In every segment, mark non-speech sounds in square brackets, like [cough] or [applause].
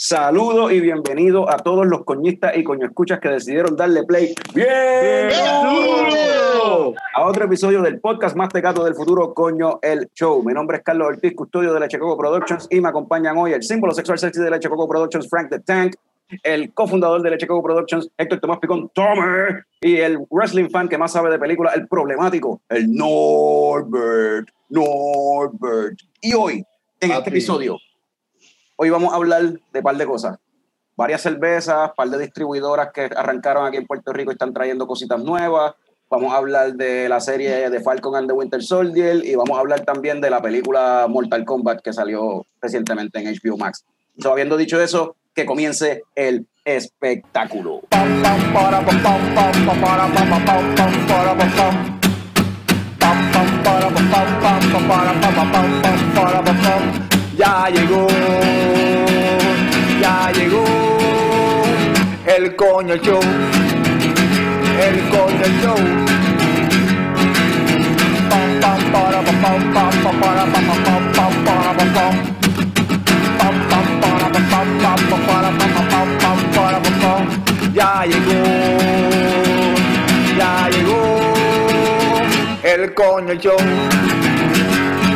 Saludos y bienvenido a todos los coñistas y coñoescuchas que decidieron darle play bien, a otro episodio del podcast más tecato del futuro, Coño el Show. Mi nombre es Carlos Ortiz, custodio de Leche Coco Productions y me acompañan hoy el símbolo sexual sexy de Leche Coco Productions, Frank the Tank, el cofundador de Leche Coco Productions, Héctor Tomás Picón, Tomer, y el wrestling fan que más sabe de película, el problemático, el Norbert, Norbert. Y hoy, en este episodio, Hoy vamos a hablar de un par de cosas. Varias cervezas, un par de distribuidoras que arrancaron aquí en Puerto Rico y están trayendo cositas nuevas. Vamos a hablar de la serie de Falcon and the Winter Soldier y vamos a hablar también de la película Mortal Kombat que salió recientemente en HBO Max. So, habiendo dicho eso, que comience el espectáculo. Ya llegó, ya llegó el coño show, el coño show. Pam pam para pam pam pam para para pam pam. Pam pam para pam pam pam. Ya llegó, ya llegó el coño show,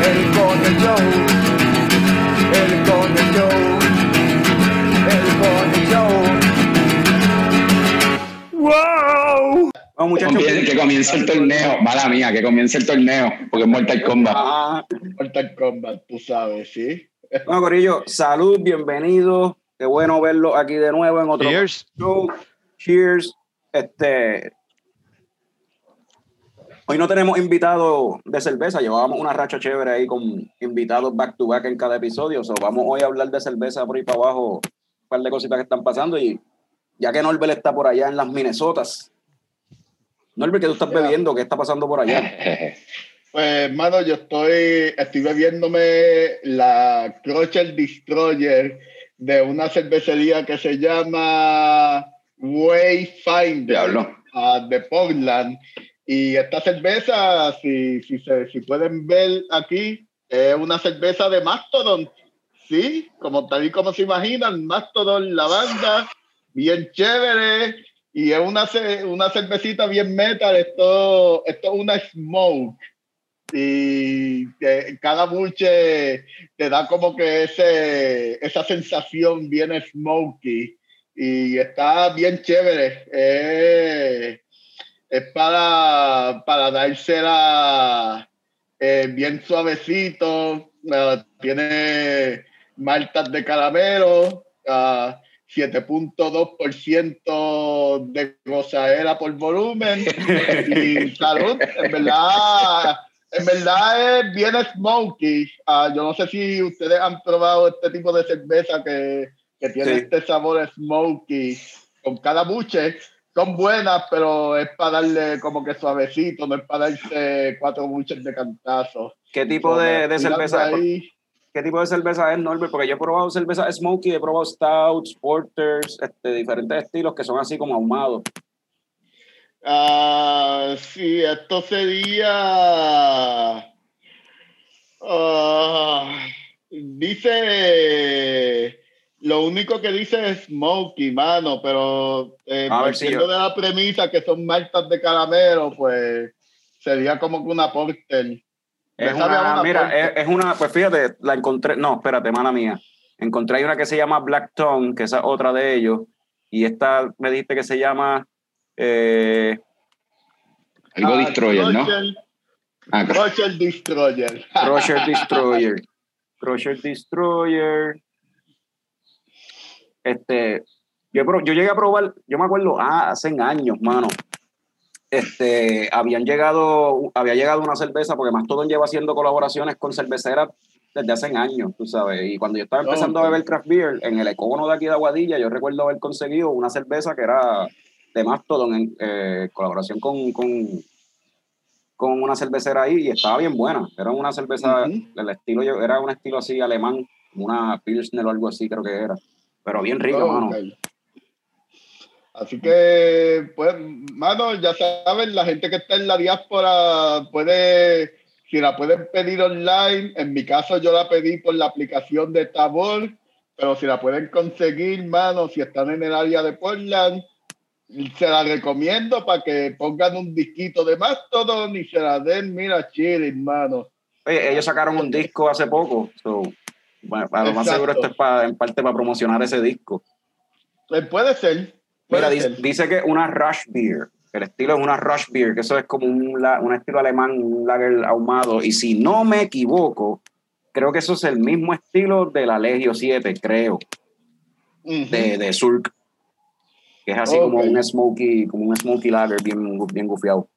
el coño show ¡Wow! Vamos, muchachos. Que comience el torneo, mala mía, que comience el torneo, porque es Mortal Kombat. Ah. Mortal Kombat, tú sabes, ¿sí? Bueno, Corillo, salud, bienvenido. Qué bueno verlo aquí de nuevo en otro Cheers. show. Cheers. Este, Hoy no tenemos invitados de cerveza, llevábamos una racha chévere ahí con invitados back to back en cada episodio. So, vamos hoy a hablar de cerveza por ahí para abajo, un par de cositas que están pasando. Y ya que Norbert está por allá en las Minnesotas, Norbert, ¿qué tú estás bebiendo? ¿Qué está pasando por allá? [laughs] Pues, hermano, yo estoy, estoy bebiéndome la Crusher Destroyer de una cervecería que se llama Wayfinder uh, de Portland. Y esta cerveza, si, si, se, si pueden ver aquí, es una cerveza de Mastodon. Sí, como tal y como se imaginan, Mastodon, lavanda, bien chévere. Y es una, una cervecita bien metal. Esto, esto es una smoke. Y cada buche te da como que ese, esa sensación bien smoky. Y está bien chévere. Eh, es para, para dársela eh, bien suavecito. Uh, tiene maltas de caramelo, uh, 7.2% de gozadera por volumen y [laughs] salud. En verdad, en verdad es bien smoky. Uh, yo no sé si ustedes han probado este tipo de cerveza que, que tiene este sabor smoky con cada buche son buenas, pero es para darle como que suavecito, no es para darse cuatro buches de cantazo. ¿Qué tipo de, de cerveza es? ¿Qué tipo de cerveza es, Norbert? Porque yo he probado cerveza smoky, he probado stouts, porters, este, diferentes estilos que son así como ahumados. Ah, sí, esto sería... Ah, dice lo único que dice es Smokey, mano, pero eh, partiendo de la premisa que son maltas de caramelo, pues sería como que una porter. Es una, mira, Es, una, pues fíjate, la encontré, no, espérate, mala mía. Encontré una que se llama Black Tongue, que es otra de ellos, y esta me dijiste que se llama... Eh, Algo ah, Destroyer, ¿no? Ah, Crusher Destroyer. Crusher [laughs] Destroyer. Crusher Destroyer. Este, yo, yo llegué a probar, yo me acuerdo, ah, hace años, mano. Este, habían llegado, había llegado una cerveza, porque Mastodon lleva haciendo colaboraciones con cerveceras desde hace años, tú sabes. Y cuando yo estaba empezando a beber craft beer, en el econo de aquí de Aguadilla, yo recuerdo haber conseguido una cerveza que era de Mastodon en eh, colaboración con, con, con, una cervecera ahí y estaba bien buena. Era una cerveza, el estilo, era un estilo así alemán, una Pilsner o algo así, creo que era. Pero bien rico, mano. Así que, pues, mano, ya saben, la gente que está en la diáspora puede, si la pueden pedir online, en mi caso yo la pedí por la aplicación de Tabor, pero si la pueden conseguir, mano, si están en el área de Portland, se la recomiendo para que pongan un disquito de Mastodon y se la den, mira, chilling, mano. Oye, ellos sacaron un disco hace poco, so, bueno, a lo más seguro esto es en parte para promocionar ese disco. Eh, puede ser. Puede Mira, dice, ser. dice que una Rush Beer, el estilo es una Rush Beer, que eso es como un, un estilo alemán, un lager ahumado, y si no me equivoco, creo que eso es el mismo estilo de la Legio 7, creo, de, de Surk, que es así como un smoky, como un smoky lager bien, bien gufiado.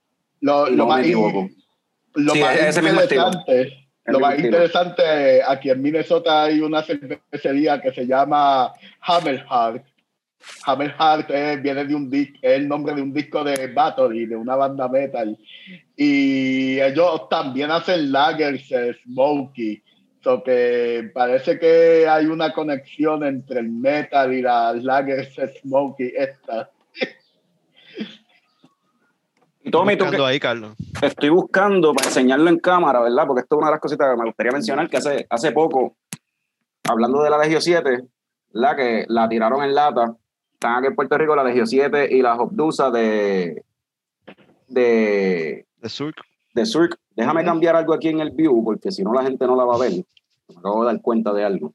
Lo, Y lo no más, me equivoco. lo Sí, más ese mismo estilo. Lo más interesante, aquí en Minnesota hay una cervecería que se llama Hammerheart. Hammerheart eh, viene de un es el nombre de un disco de Battery, de una banda metal. Y ellos también hacen lagers eh, smoky. So que parece que hay una conexión entre el metal y las lagers smoky esta. [laughs] Y Tommy, tú Buscando que ahí, Carlos. estoy buscando para enseñarlo en cámara, ¿verdad? Porque esto es una de las cositas que me gustaría mencionar, que hace, hace poco, hablando de la Legio 7, la que la tiraron en lata, están aquí en Puerto Rico la Legio 7 y la Obdusa de, de, De Surk. de Surk. Déjame cambiar algo aquí en el view, porque si no la gente no la va a ver. Me acabo de dar cuenta de algo.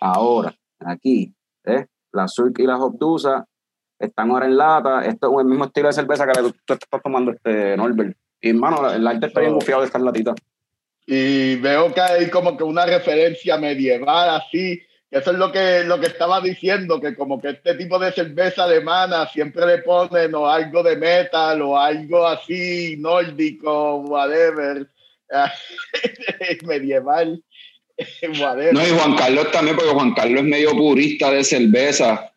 Ahora, aquí, ¿eh? la Surk y la Obdusa están ahora en lata. Esto es el mismo estilo de cerveza que la que tú estás tomando, este Norbert. Y hermano, el arte está bien bufiado de estas latitas. y veo que hay como que una referencia medieval así. que Eso es lo que, lo que estaba diciendo, que como que este tipo de cerveza alemana siempre le ponen o algo de metal o algo así nórdico, whatever, [laughs] medieval, [laughs] whatever. No, y Juan Carlos también, porque Juan Carlos es medio purista de cerveza.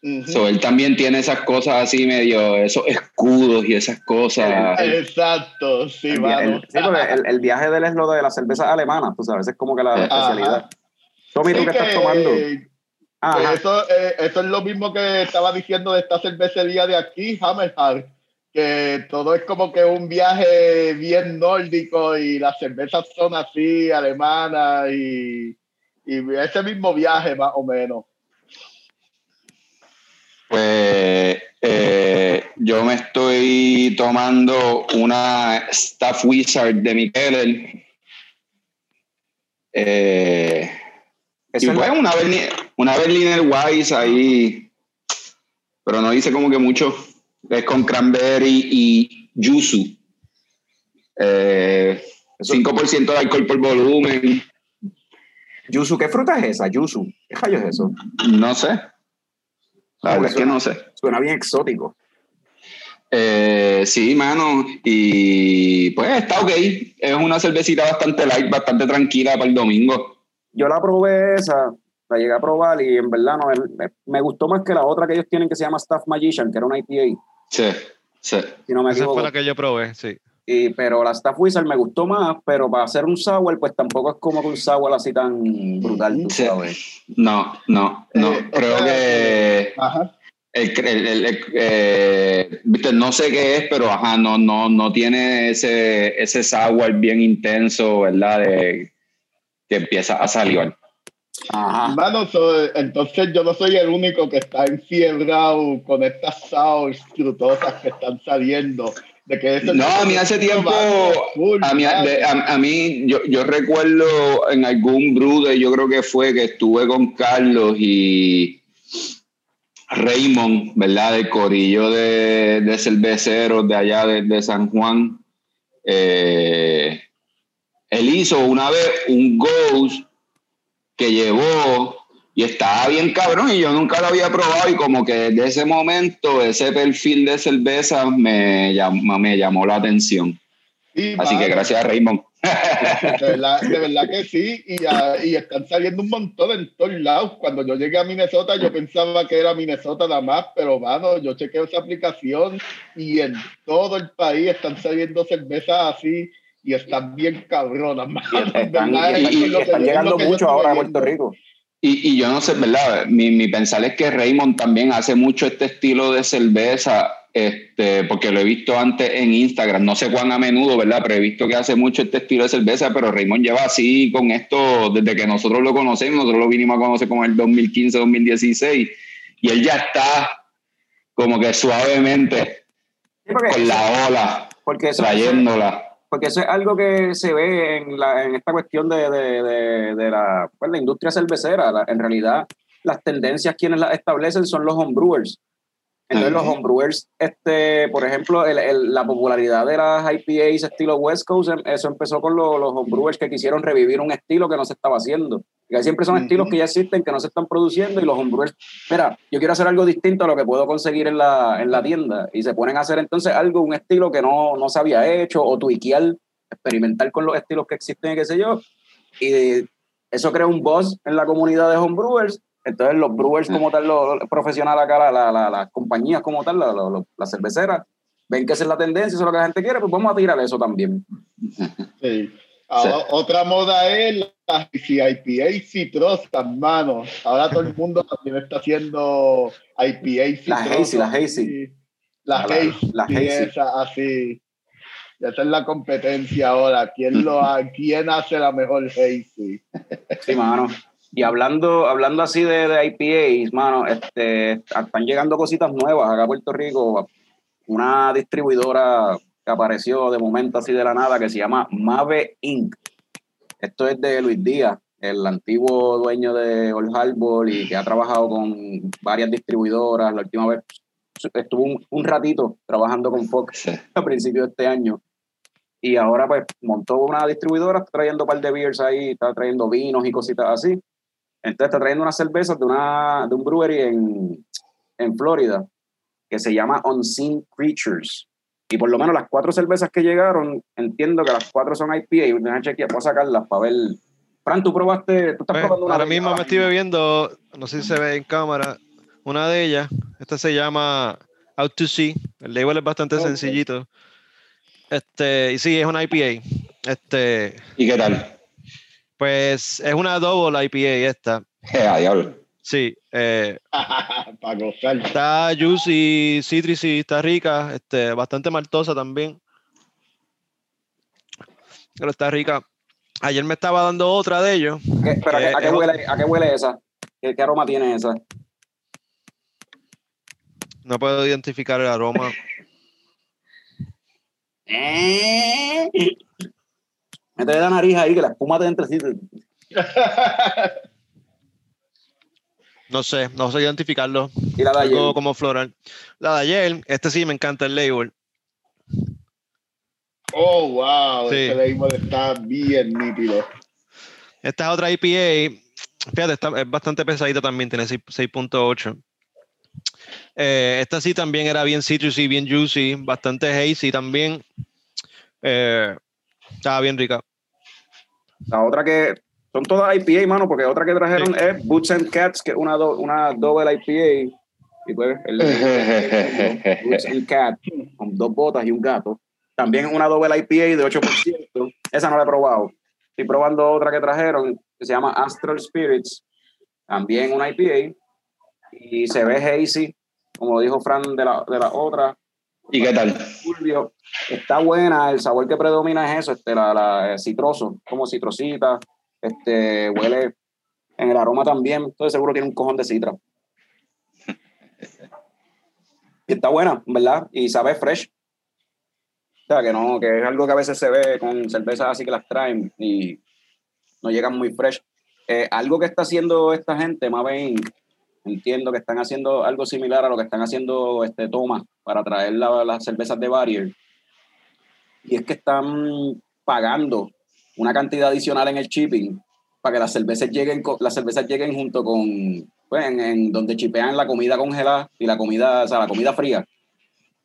Ujú. So, él también tiene esas cosas así, medio, esos escudos y esas cosas. Exacto, sí, El, el- sí, porque el, el viaje de él es lo de las cervezas alemanas, tú sabes, es como que la Ajá. especialidad. Tommy, ¿tú Sí, qué estás tomando? que Ajá. eso, eh, eso es lo mismo que estaba diciendo de esta cervecería de aquí, Hammerheart, que todo es como que un viaje bien nórdico y las cervezas son así, alemanas y, y ese mismo viaje más o menos. Pues eh, yo me estoy tomando una Staff Wizard de Micheler. Eh, y pues una, Berliner, una Berliner Weiss ahí, pero no dice como que mucho. Es con cranberry y yuzu. Eh, Eso- 5% de alcohol por volumen. Yuzu, ¿qué fruta es esa? Yuzu. ¿Qué rayos es eso? No sé. La verdad es que no sé. Suena bien exótico. Eh, sí, mano. Y pues está ok. Es una cervecita bastante light, bastante tranquila para el domingo. Yo la probé esa, la llegué a probar y en verdad no, me, me gustó más que la otra que ellos tienen que se llama Staff Magician, que era una IPA, Sí, sí. si no me Esa fue la que yo probé, sí. Y, pero la Staff Wizard me gustó más, pero para hacer un sour, pues tampoco es como que un sour así tan brutal, tú Sí. sabes. No, no, no. Eh, Creo esta- que Ajá. el, el- el- el- eh, viste, no sé qué es, pero ajá, no, no, no tiene ese, ese sour bien intenso, ¿verdad? De, que empieza a salivar. Ajá. Mano, so- entonces yo no soy el único que está enfiebrado con estas sours frutosas que están saliendo. De que No, a mí hace tiempo, a mí, de- a, a mí yo, yo recuerdo en algún brude, yo creo que fue que estuve con Carlos y Raymond, ¿verdad? Del corillo de, de cerveceros de allá de, de San Juan. Eh, él hizo una vez un ghost que llevó y estaba bien cabrón y yo nunca lo había probado y como que desde ese momento ese perfil de cerveza me llamó, me llamó la atención. Sí, Así que gracias a Raymond. De verdad, de verdad que sí, y, ah, y están saliendo un montón en todos lados. Cuando yo llegué a Minnesota, yo pensaba que era Minnesota nada más, pero mano, yo chequeo esa aplicación y en todo el país están saliendo cervezas así y están bien cabronas, mano. Y están, y- y están es llegando mucho ahora a. Puerto Rico. Y, y yo no sé, ¿verdad? Mi, mi pensar es que Raymond también hace mucho este estilo de cerveza este, porque lo he visto antes en Instagram, no sé cuán a menudo, ¿verdad? Pero he visto que hace mucho este estilo de cerveza, pero Raymond lleva así con esto desde que nosotros lo conocemos, nosotros lo vinimos a conocer como el 2015, 2016, y él ya está como que suavemente con la ola, porque trayéndola. Porque eso es algo que se ve en, la, en esta cuestión de, de, de, la, pues, la industria cervecera. en realidad, las tendencias quienes las establecen son los homebrewers. Entonces, los homebrewers, este, por ejemplo, el, el, la popularidad de las IPAs estilo West Coast, em, eso empezó con los, los homebrewers que quisieron revivir un estilo que no se estaba haciendo. Que siempre son estilos que ya existen, que no se están produciendo, y los homebrewers, mira, yo quiero hacer algo distinto a lo que puedo conseguir en la, en la tienda. Y se ponen a hacer entonces algo, un estilo que no, no se había hecho, o tuiquear, experimentar con los estilos que existen, qué sé yo. Y eso crea un buzz en la comunidad de homebrewers entonces los brewers como tal, los, profesionales acá, las la, la, compañías como tal, las cerveceras, ven que esa es la tendencia, eso es lo que la gente quiere, pues vamos a tirar eso también. [laughs] Sí. Ahora, Otra moda es la IPA citrosas, mano. Ahora todo el mundo también está haciendo IPA citrosas. La Hazy, la Hazy. La, Hazy. Esa, así. Esa es la competencia ahora. ¿Quién, lo, ¿Quién hace la mejor Hazy? Sí, mano. Y hablando, hablando así de, de IPAs, mano, este, están llegando cositas nuevas acá a Puerto Rico. Una distribuidora que apareció de momento así de la nada que se llama Mave Inc. Esto es de Luis Díaz, el antiguo dueño de Old Harbor y que ha trabajado con varias distribuidoras. La última vez estuvo un, un ratito trabajando con Fox a principios de este año. Y ahora pues montó una distribuidora, está trayendo un par de beers ahí, está trayendo vinos y cositas así. Entonces está trayendo unas cervezas de, una, de un brewery en, en Florida que se llama Unseen Creatures. Y por lo menos las cuatro cervezas que llegaron, entiendo que las cuatro son IPA. Y voy a sacarlas para ver. Fran, tú probaste, tú estás pues, probando una. Ahora mismo me estoy bebiendo, no sé si se ve en cámara, una de ellas. Esta se llama Out to Sea. El label es bastante sencillito. Este, y sí, es una IPA. Este, ¿Y qué tal? Pues es una double IPA esta. Yeah, diablo. Sí. Eh, [laughs] Para gozar. Está juicy, citrusy, está rica, este, bastante maltosa también. Pero está rica. Ayer me estaba dando otra de ellos. ¿Qué, pero ¿a, qué huele, ¿a, qué huele, esa? ¿Qué, ¿Qué, aroma tiene esa? No puedo identificar el aroma. [laughs] Métele la nariz ahí, que la espuma te entre sí. [laughs] No sé, no sé identificarlo. ¿Y la de ayer? Algo como floral. La de ayer, este sí me encanta el label. Oh, wow. Sí. Este label está bien nítido. Esta es otra IPA. Fíjate, está, es bastante pesadita también, tiene 6.8. Eh, esta sí también era bien citrusy, bien juicy, bastante hazy también. Eh, estaba bien rica. La otra que son todas IPA, mano, porque otra que trajeron sí. es Boots and Cats, que es una, do, una doble IPA. Y pues, el, Boots and Cats, con dos botas y un gato. También una doble IPA de 8%. Esa no la he probado. Estoy probando otra que trajeron, que se llama Astral Spirits. También una IPA. Y se ve hazy, como dijo Fran de la, de la otra. ¿Y qué tal? Julio. Está buena, el sabor que predomina es eso, este, la, la citroso, como citrosita, este, huele en el aroma también, entonces seguro tiene un cojón de citra. Y está buena, ¿verdad? Y sabe fresh. O sea, que no, que es algo que a veces se ve con cervezas así que las traen y no llegan muy fresh. Eh, algo que está haciendo esta gente, más bien, entiendo que están haciendo algo similar a lo que están haciendo este Toma para traer la, las cervezas de Barrier. Y es que están pagando una cantidad adicional en el shipping para que las cervezas lleguen, las cervezas lleguen junto con, pues, en, en donde chipean la comida congelada y la comida, o sea, la comida fría.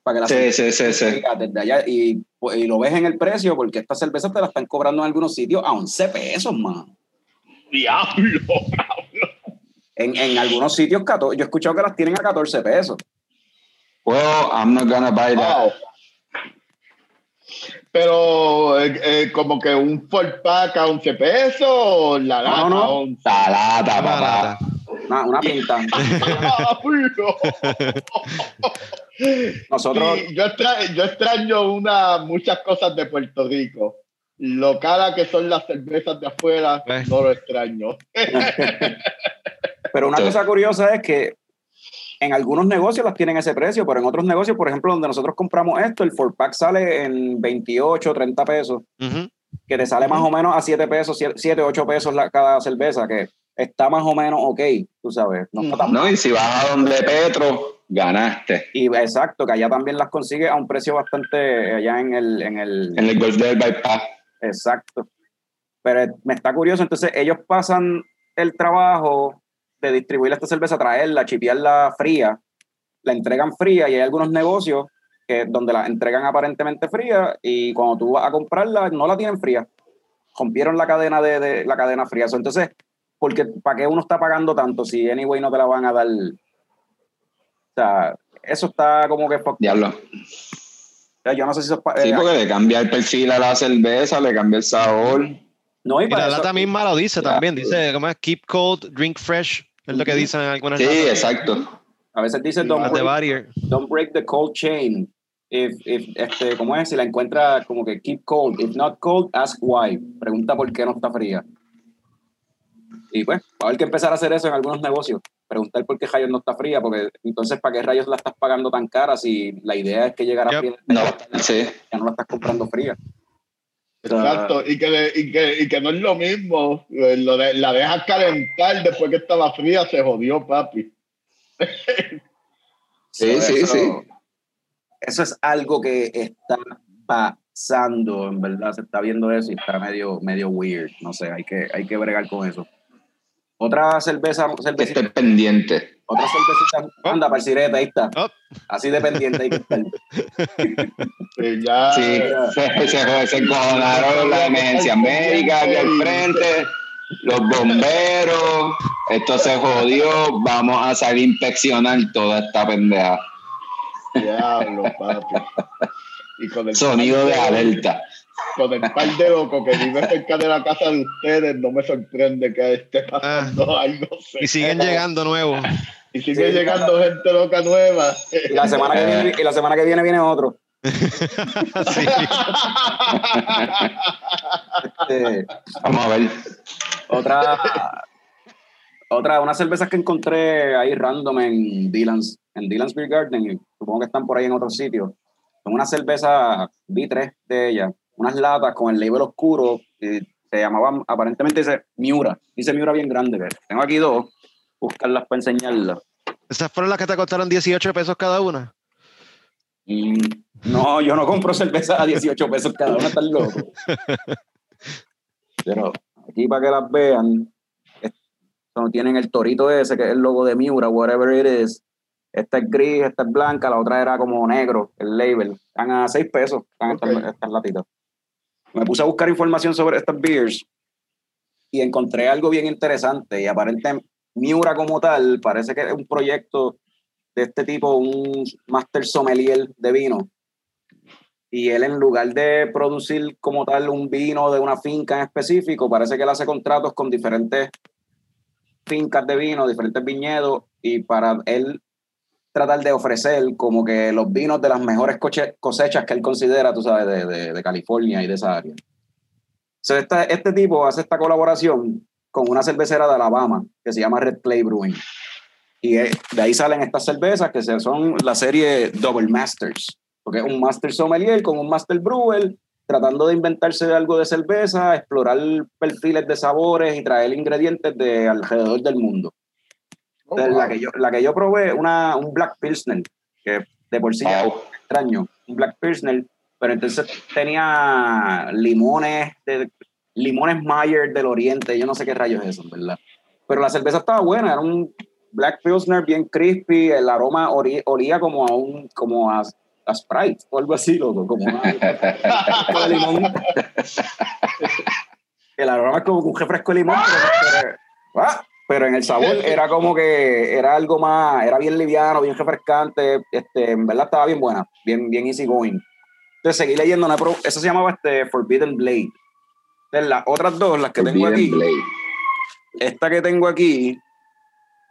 Para que la sí, sí, sí, sí. Desde allá y, pues, y, lo ves en el precio porque estas cervezas te las están cobrando en algunos sitios a 11 pesos, man. Diablo, [laughs] en, en, algunos sitios, yo he escuchado que las tienen a 14 pesos. Well, I'm not gonna buy that. Wow. Pero eh, eh, como que un four pack a 11 pesos o la lata. No, no. 11. La lata, papá. Una, una pinta. [laughs] Nosotros. Sí, yo, extra- yo extraño una, muchas cosas de Puerto Rico. Lo cara que son las cervezas de afuera, Eh. no lo extraño. [laughs] Pero una Sí. cosa curiosa es que en algunos negocios las tienen ese precio, pero en otros negocios, por ejemplo, donde nosotros compramos esto, el 4-pack sale en 28, 30 pesos, Ujú. que te sale más o menos a 7 pesos, 7, 8 pesos la, cada cerveza, que está más o menos ok, tú sabes. No está tan No, y si vas a donde Petro, ganaste. Y exacto, que allá también las consigue a un precio bastante allá en el, en el En el golf del bypass. exacto. Pero me está curioso, entonces ellos pasan el trabajo de distribuir esta cerveza, traerla, chipearla fría, la entregan fría y hay algunos negocios que donde la entregan aparentemente fría y cuando tú vas a comprarla no la tienen fría. Rompieron la cadena de, de- la cadena fría. Entonces, porque ¿para qué uno está pagando tanto si anyway no te la van a dar? O sea, eso está como que Diablo. o sea, yo no sé si eso es pa- Sí, eh, porque le cambia el perfil a la cerveza, le cambia el sabor. no y Y para la eso- lata misma lo dice Ya. también. Dice, ¿cómo es? Keep cold, drink fresh. Es lo que dicen en algunas Sí, exacto. a veces dice don't break, barrier. don't break the cold chain. If, if este cómo es si la encuentra como que keep cold. If not cold ask why. Pregunta por qué no está fría. Y pues va a haber que empezar a hacer eso en algunos negocios. Preguntar por qué rayos no está fría porque entonces para qué rayos la estás pagando tan cara si la idea es que llegara Yep. fría No, sí. ya no la estás comprando fría Exacto, y que, y, que, y que no es lo mismo. Lo de- la dejas calentar después que estaba fría, se jodió, papi. [laughs] Sí, eso- sí, sí. Eso es algo que está pasando, en verdad, se está viendo eso y está medio, medio weird. No sé, hay que, hay que bregar con eso. Otra cerveza, Que cervecita, esté pendiente. Otra cervecita, anda, para el sirete, ahí está. Oh. Así dependiente hay que estar. Y [laughs] ya, Sí, se, se, se encojonaron la emergencia médica aquí al frente, los bomberos, esto se jodió, vamos a salir a inspeccionar toda esta pendeja. diablo, papi. Y con el Sonido de alerta. Con el par de loco que vive cerca de la casa de ustedes, no me sorprende que esté pasando algo. Y siguen llegando nuevos. Y sigue Sí. llegando gente loca nueva. Y la semana que viene, y la semana que viene, viene otro. [laughs] Sí. Este, Vamos a ver. otra, otra, unas cervezas que encontré ahí random en Dylan's, en Dylan's Beer Garden, y supongo que están por ahí en otros sitios. Son unas cervezas, vi tres de ellas, unas latas con el label oscuro, y se llamaban, aparentemente dice Miura, dice Miura bien grande, tengo aquí dos, buscarlas para enseñarlas. Esas fueron las que te costaron 18 pesos cada una. Mm, no, yo no compro cerveza a 18 pesos cada una, están loco. [laughs] Pero aquí para que las vean, son- tienen el torito ese, que es el logo de Miura, whatever it is. Esta es gris, esta es blanca, la otra era como negro, el label. Están a 6 pesos, están estas- Ok. estas latitas. Me puse a buscar información sobre estas beers y encontré algo bien interesante y aparentemente Miura como tal parece que es un proyecto de este tipo, un master sommelier de vino. Y él en lugar de producir como tal un vino de una finca en específico, parece que él hace contratos con diferentes fincas de vino, diferentes viñedos, y para él tratar de ofrecer como que los vinos de las mejores cosechas que él considera, tú sabes, de, California y de esa área. Esta- este tipo hace esta colaboración con una cervecera de Alabama que se llama Red Clay Brewing. Y eh, de ahí salen estas cervezas que son la serie Double Masters, porque es un Master Sommelier con un Master Brewer tratando de inventarse algo de cerveza, explorar perfiles de sabores y traer ingredientes de alrededor del mundo. Oh, Entonces, la, wow. que yo, la que yo probé, una, un Black Pilsner, que de por sí Wow. es extraño, un Black Pilsner, pero entonces tenía limones, de, limones Mayer del Oriente, yo no sé qué rayos es eso, ¿verdad? Pero la cerveza estaba buena, era un Black Pilsner bien crispy, el aroma olía como a un, como a, a Sprite o algo así, loco, como una, [laughs] de limón. El aroma es como un refresco de limón, pero, pero- ah, pero en el sabor era como que era algo más, era bien liviano, bien refrescante, este, en verdad estaba bien buena, bien, bien easy going. Entonces seguí leyendo, una pro- eso se llamaba este Forbidden Blade. Entonces las otras dos, las que tengo Forbidden aquí, Blade. esta que tengo aquí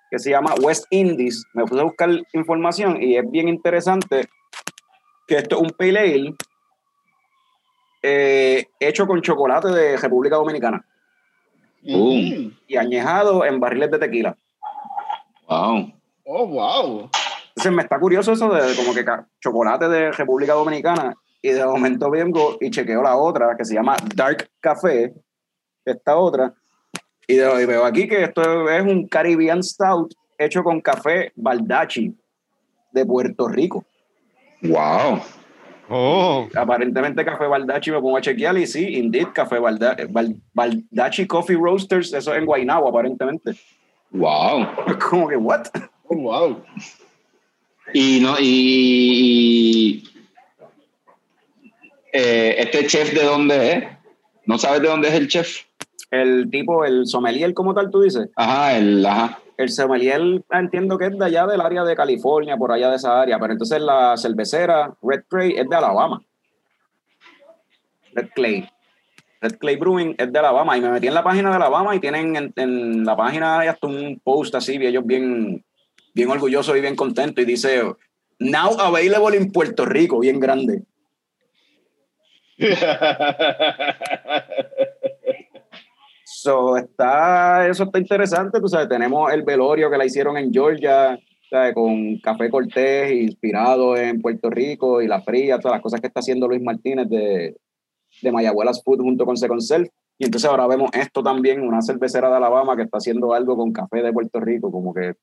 que se llama West Indies. Me puse a buscar información y es bien interesante que esto es un pale ale eh, hecho con chocolate de República Dominicana Boom. y añejado en barriles de tequila. Wow. Oh, wow. Entonces me está curioso eso de como que chocolate de República Dominicana y de momento vengo y chequeo la otra que se llama Dark Café, esta otra, y, de- y veo aquí que esto es un Caribbean Stout hecho con café Baldachi de Puerto Rico. Wow. Oh, Aparentemente café Baldachi me pongo a chequear y sí, indeed, café Balda- Bal- Baldachi Coffee Roasters, eso es en Guaynabo aparentemente. Wow. [laughs] Como que, what? Oh, wow. Y no, y, y- eh, este chef de dónde es? ¿No sabes de dónde es el chef? El tipo, el sommelier como tal, tú dices. Ajá, el, ajá. El sommelier ah, entiendo que es de allá del área de California, por allá de esa área, pero entonces la cervecera Red Clay es de Alabama. Red Clay. Red Clay Brewing es de Alabama y me metí en la página de Alabama y tienen en, en la página hay hasta un post así, y ellos bien, bien orgullosos y bien contentos y dice Now available in Puerto Rico, bien grande. [laughs] So, está, eso está interesante, tú sabes, tenemos el velorio que la hicieron en Georgia, ¿sabes? con Café Cortés, inspirado en Puerto Rico, y la fría, todas las cosas que está haciendo Luis Martínez de, de Mayagüelas Food junto con Second Self. Y entonces ahora vemos esto también, una cervecera de Alabama que está haciendo algo con café de Puerto Rico, como que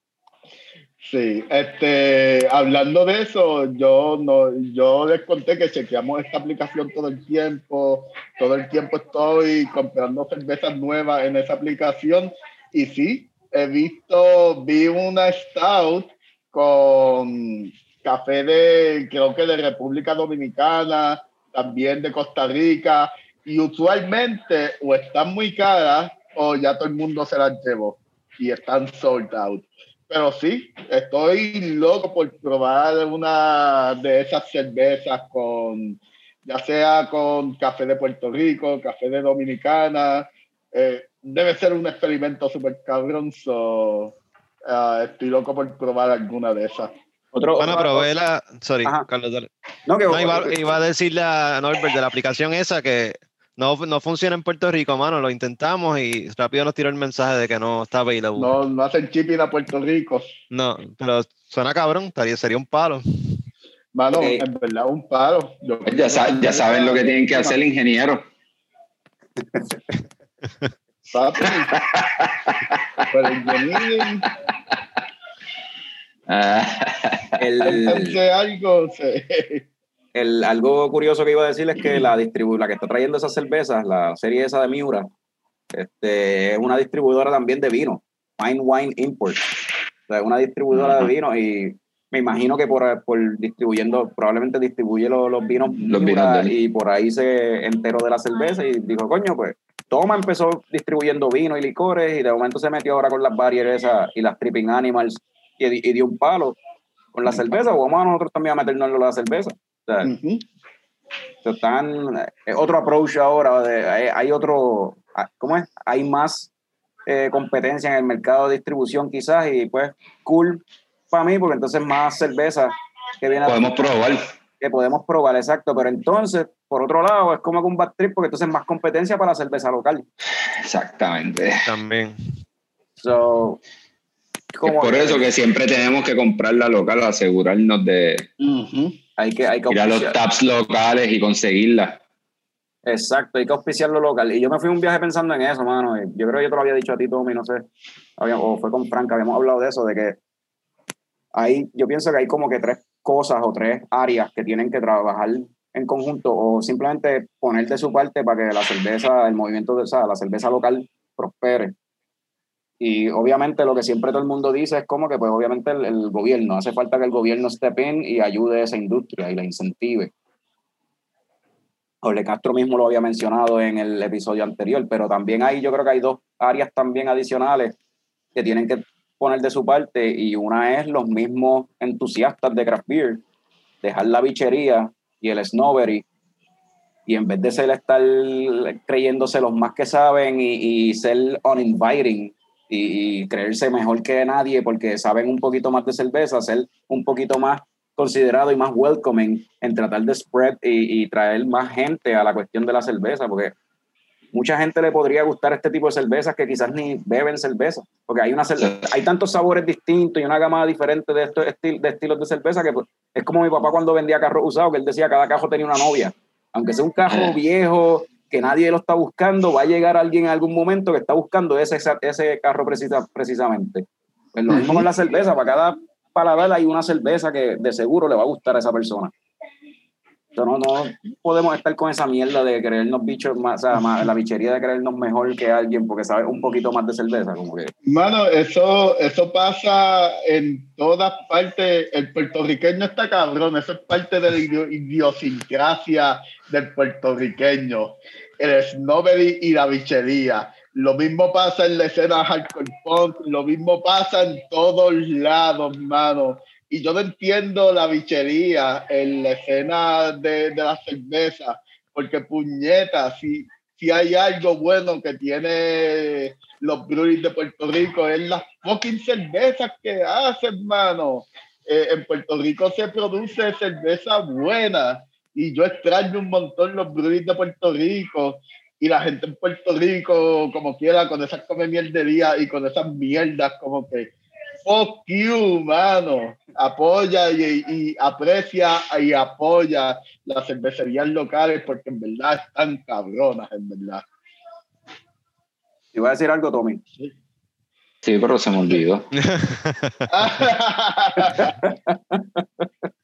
Sí, este, hablando de eso, yo no, yo les conté que chequeamos esta aplicación todo el tiempo, todo el tiempo estoy comprando cervezas nuevas en esa aplicación y sí, he visto, vi una stout con café de, creo que de República Dominicana, también de Costa Rica y usualmente o están muy caras o ya todo el mundo se las llevó y están sold out. Pero sí, estoy loco por probar una de esas cervezas con, ya sea con café de Puerto Rico, café de Dominicana. Eh, debe ser un experimento súper cabrón, so, ah, estoy loco por probar alguna de esas. otro... bueno, otra- probé la. Sorry, Ajá. Carlos, dale. No, que, No, iba, iba a decirle a Norbert de la aplicación esa que no, no funciona en Puerto Rico, mano. Lo intentamos y rápido nos tiró el mensaje de que no está available. No, No, no hacen shipping a Puerto Rico. pero suena cabrón, estaría, sería un palo. Mano, Ok. en verdad, un paro. Yo- ya, sa- ya saben lo que tienen que hacer el ingeniero. Engineering, Ah, [laughs] el, algo. se- el- algo curioso que iba a decir es que [clears throat] la distribu la que está trayendo esas cervezas, la serie esa de Miura, este, es una distribuidora también de vino, Fine Wine Import. O sea, es una distribuidora de Ajá. vino y me imagino que por, por distribuyendo, probablemente distribuye los, los vinos Los vinos de y por ahí se enteró de la cerveza y dijo, coño, pues Toma empezó distribuyendo vino y licores y de momento se metió ahora con las barriers y las Tripping Animals y, y dio un palo con la cerveza, o vamos a nosotros también a meternos en la cerveza. Sea, están eh, otro approach ahora de, hay, hay otro ah, cómo es hay más eh, competencia en el mercado de distribución quizás y pues cool para mí porque entonces más cerveza que viene Podemos probar. que podemos probar exacto pero entonces por otro lado es como un bad trip porque entonces más competencia para la cerveza local Exactamente. También. so Es por eso que siempre tenemos que comprar la local, asegurarnos de. Hay que hay que ir a los taps locales y conseguirla. Exacto, hay que auspiciar lo local. Y yo me fui un viaje pensando en eso, mano. Yo creo que yo te lo había dicho a ti, Tommy, no sé. O fue con Franca, habíamos hablado de eso, de que hay, yo pienso que hay como que tres cosas o tres áreas que tienen que trabajar en conjunto o simplemente poner de su parte para que la cerveza, el movimiento de o sea, la cerveza local prospere. Y obviamente lo que siempre todo el mundo dice es como que pues obviamente el, el gobierno, hace falta que el gobierno step in y ayude a esa industria y la incentive. Jorge Castro mismo lo había mencionado en el episodio anterior, pero también hay, yo creo que hay dos áreas también adicionales que tienen que poner de su parte y una es los mismos entusiastas de craft beer, dejar la bichería y el snobbery y en vez de ser estar creyéndose los más que saben y, y ser uninviting y, creerse mejor que nadie porque saben un poquito más de cerveza, ser un poquito más considerado y más welcoming en tratar de spread y, y traer más gente a la cuestión de la cerveza, porque mucha gente le podría gustar este tipo de cervezas que quizás ni beben cerveza, porque hay, una hay tantos sabores distintos y una gama diferente de, estos de estilos de cerveza que pues, es como mi papá cuando vendía carros usados, que él decía cada cajo tenía una novia. Aunque sea un carro eh. viejo, que nadie lo está buscando, va a llegar alguien en algún momento que está buscando ese, ese carro precisa, precisamente. Pues lo mismo con la cerveza, para cada paladar hay una cerveza que de seguro le va a gustar a esa persona no, no podemos estar con esa mierda de creernos bichos más, o sea, la bichería de creernos mejor que alguien porque sabe un poquito más de cerveza. Como que. Mano, eso, eso pasa en todas partes. El puertorriqueño está cabrón, eso es parte de la idiosincrasia del puertorriqueño. El snobbery y la bichería. Lo mismo pasa en la escena hardcore punk, lo mismo pasa en todos lados, mano y yo no entiendo la bichería en la escena de, de la cerveza, porque puñeta, si, si hay algo bueno que tiene los breweries de Puerto Rico, es las fucking cervezas que hacen, mano. Eh, en Puerto Rico se produce cerveza buena y yo extraño un montón los breweries de Puerto Rico y la gente en Puerto Rico, como quiera, con esas come día y con esas mierdas, como que fuck you, mano. Apoya y, aprecia y apoya las cervecerías locales porque en verdad están cabronas, en verdad. Y voy a decir algo, Tommy. Sí, pero se me olvidó. [laughs]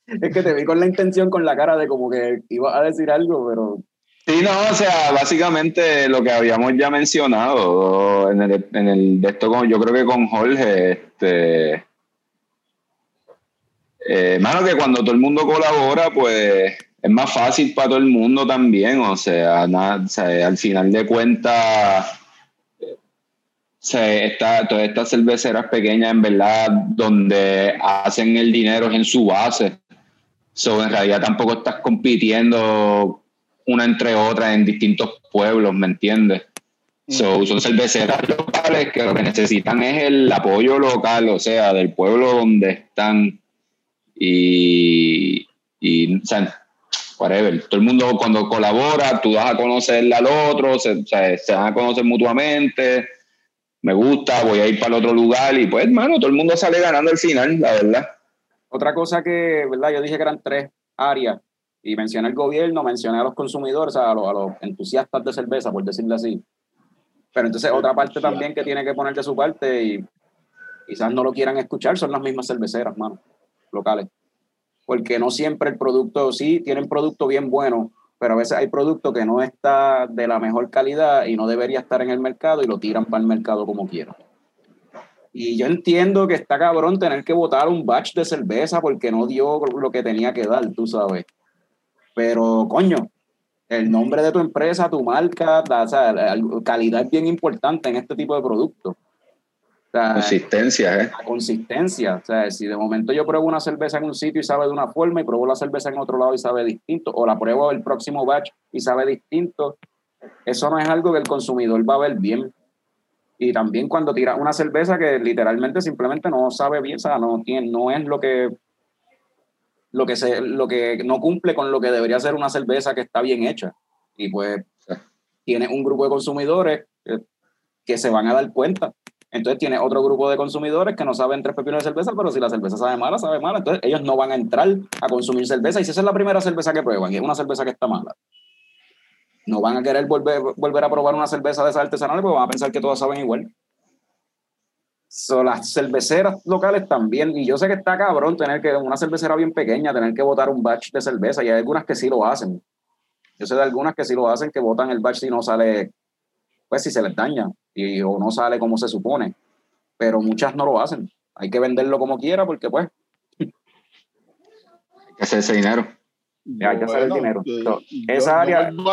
es que te vi con la intención, con la cara de como que iba a decir algo, pero Sí, no, o sea, básicamente lo que habíamos ya mencionado en el, en el de esto, con, yo creo que con Jorge, este, eh, que cuando todo el mundo colabora, pues es más fácil para todo el mundo también, o sea, nada, al final de cuentas, se, está, todas estas cerveceras pequeñas, en verdad, donde hacen el dinero es en su base. So, en realidad tampoco estás compitiendo una entre otras en distintos pueblos, ¿me entiendes? son cerveceras locales que lo que necesitan es el apoyo local, o sea, del pueblo donde están. Y, y o sea, whatever. Todo el mundo cuando colabora, tú vas a conocer al otro, se, se van a conocer mutuamente. Me gusta, voy a ir para el otro lugar y pues, hermano, todo el mundo sale ganando al final, la verdad. Otra cosa que, ¿verdad? Yo dije que eran tres áreas y mencioné al gobierno, mencioné a los consumidores, a los, a los entusiastas de cerveza, por decirlo así. Pero entonces otra parte también que tiene que poner de su parte y quizás no lo quieran escuchar son las mismas cerveceras, mano, locales. Porque no siempre el producto, sí, tienen producto bien bueno, pero a veces hay producto que no está de la mejor calidad y no debería estar en el mercado y lo tiran para el mercado como quieran. Y yo entiendo que está cabrón tener que botar un batch de cerveza porque no dio lo que tenía que dar, tú sabes. Pero, coño, el nombre de tu empresa, tu marca, o sea, calidad es bien importante en este tipo de productos. consistencia, ¿eh? consistencia. O sea, si de momento yo pruebo una cerveza en un sitio y sabe de una forma y pruebo la cerveza en otro lado y sabe distinto, o la pruebo el próximo batch y sabe distinto, eso no es algo que el consumidor va a ver bien. Y también cuando tira una cerveza que literalmente simplemente no sabe bien, o sea, no, tiene, no es lo que lo que, se, lo que no cumple con lo que debería ser una cerveza que está bien hecha. Y pues tiene un grupo de consumidores que, se van a dar cuenta. Entonces tiene otro grupo de consumidores que no saben tres pepinos de cerveza, pero si la cerveza sabe mala, sabe mala. Entonces ellos no van a entrar a consumir cerveza. Y si esa es la primera cerveza que prueban y es una cerveza que está mala, no van a querer volver, volver a probar una cerveza de esas artesanales porque van a pensar que todas saben igual. So, las cerveceras locales también, y yo sé que está cabrón tener que, una cervecera bien pequeña, tener que botar un batch de cerveza, y hay algunas que sí lo hacen. Yo sé de algunas que sí lo hacen, que botan el batch si no sale, pues si se les daña, y, o no sale como se supone. Pero muchas no lo hacen. Hay que venderlo como quiera, porque pues. hay que hacer ese dinero. hay que hacer el dinero. esa área. Yo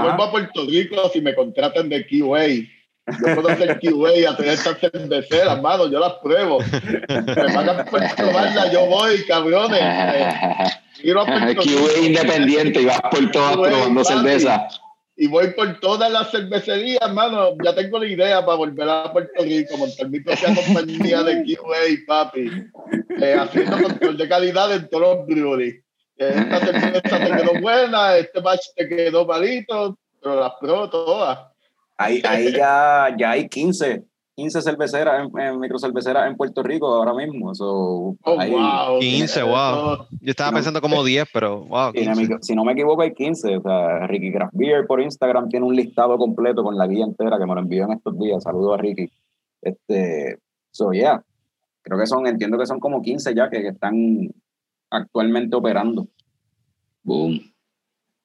vuelvo, a, Puerto Rico si me contratan de Keyway yo puedo hacer QA a tener estas cerveceras, mano, yo las pruebo. Me pagan por probarlas, yo voy, cabrones. QA independiente y vas por todas probando cerveza. y voy por todas las cervecerías, mano. Ya tengo la idea para volver a Puerto Rico, montar mi propia compañía de QA, papi. Eh, haciendo control de calidad en todos los breweries. Eh, esta cerveza te quedó buena, este batch te quedó malito, pero las pruebo todas. Ahí, [laughs] ahí ya, ya hay 15 15 cerveceras, en, en microcerveceras en Puerto Rico ahora mismo. So, Oh, wow. 15, wow. Yo estaba No. pensando como 10, pero wow. si, no 15. me, si no me equivoco, hay 15. O sea, Ricky Craft Beer por Instagram tiene un listado completo con la guía entera que me lo envió en estos días. Saludos a Ricky. Este, so, yeah. Creo que son, entiendo que son como 15 ya que, que están actualmente operando. Boom.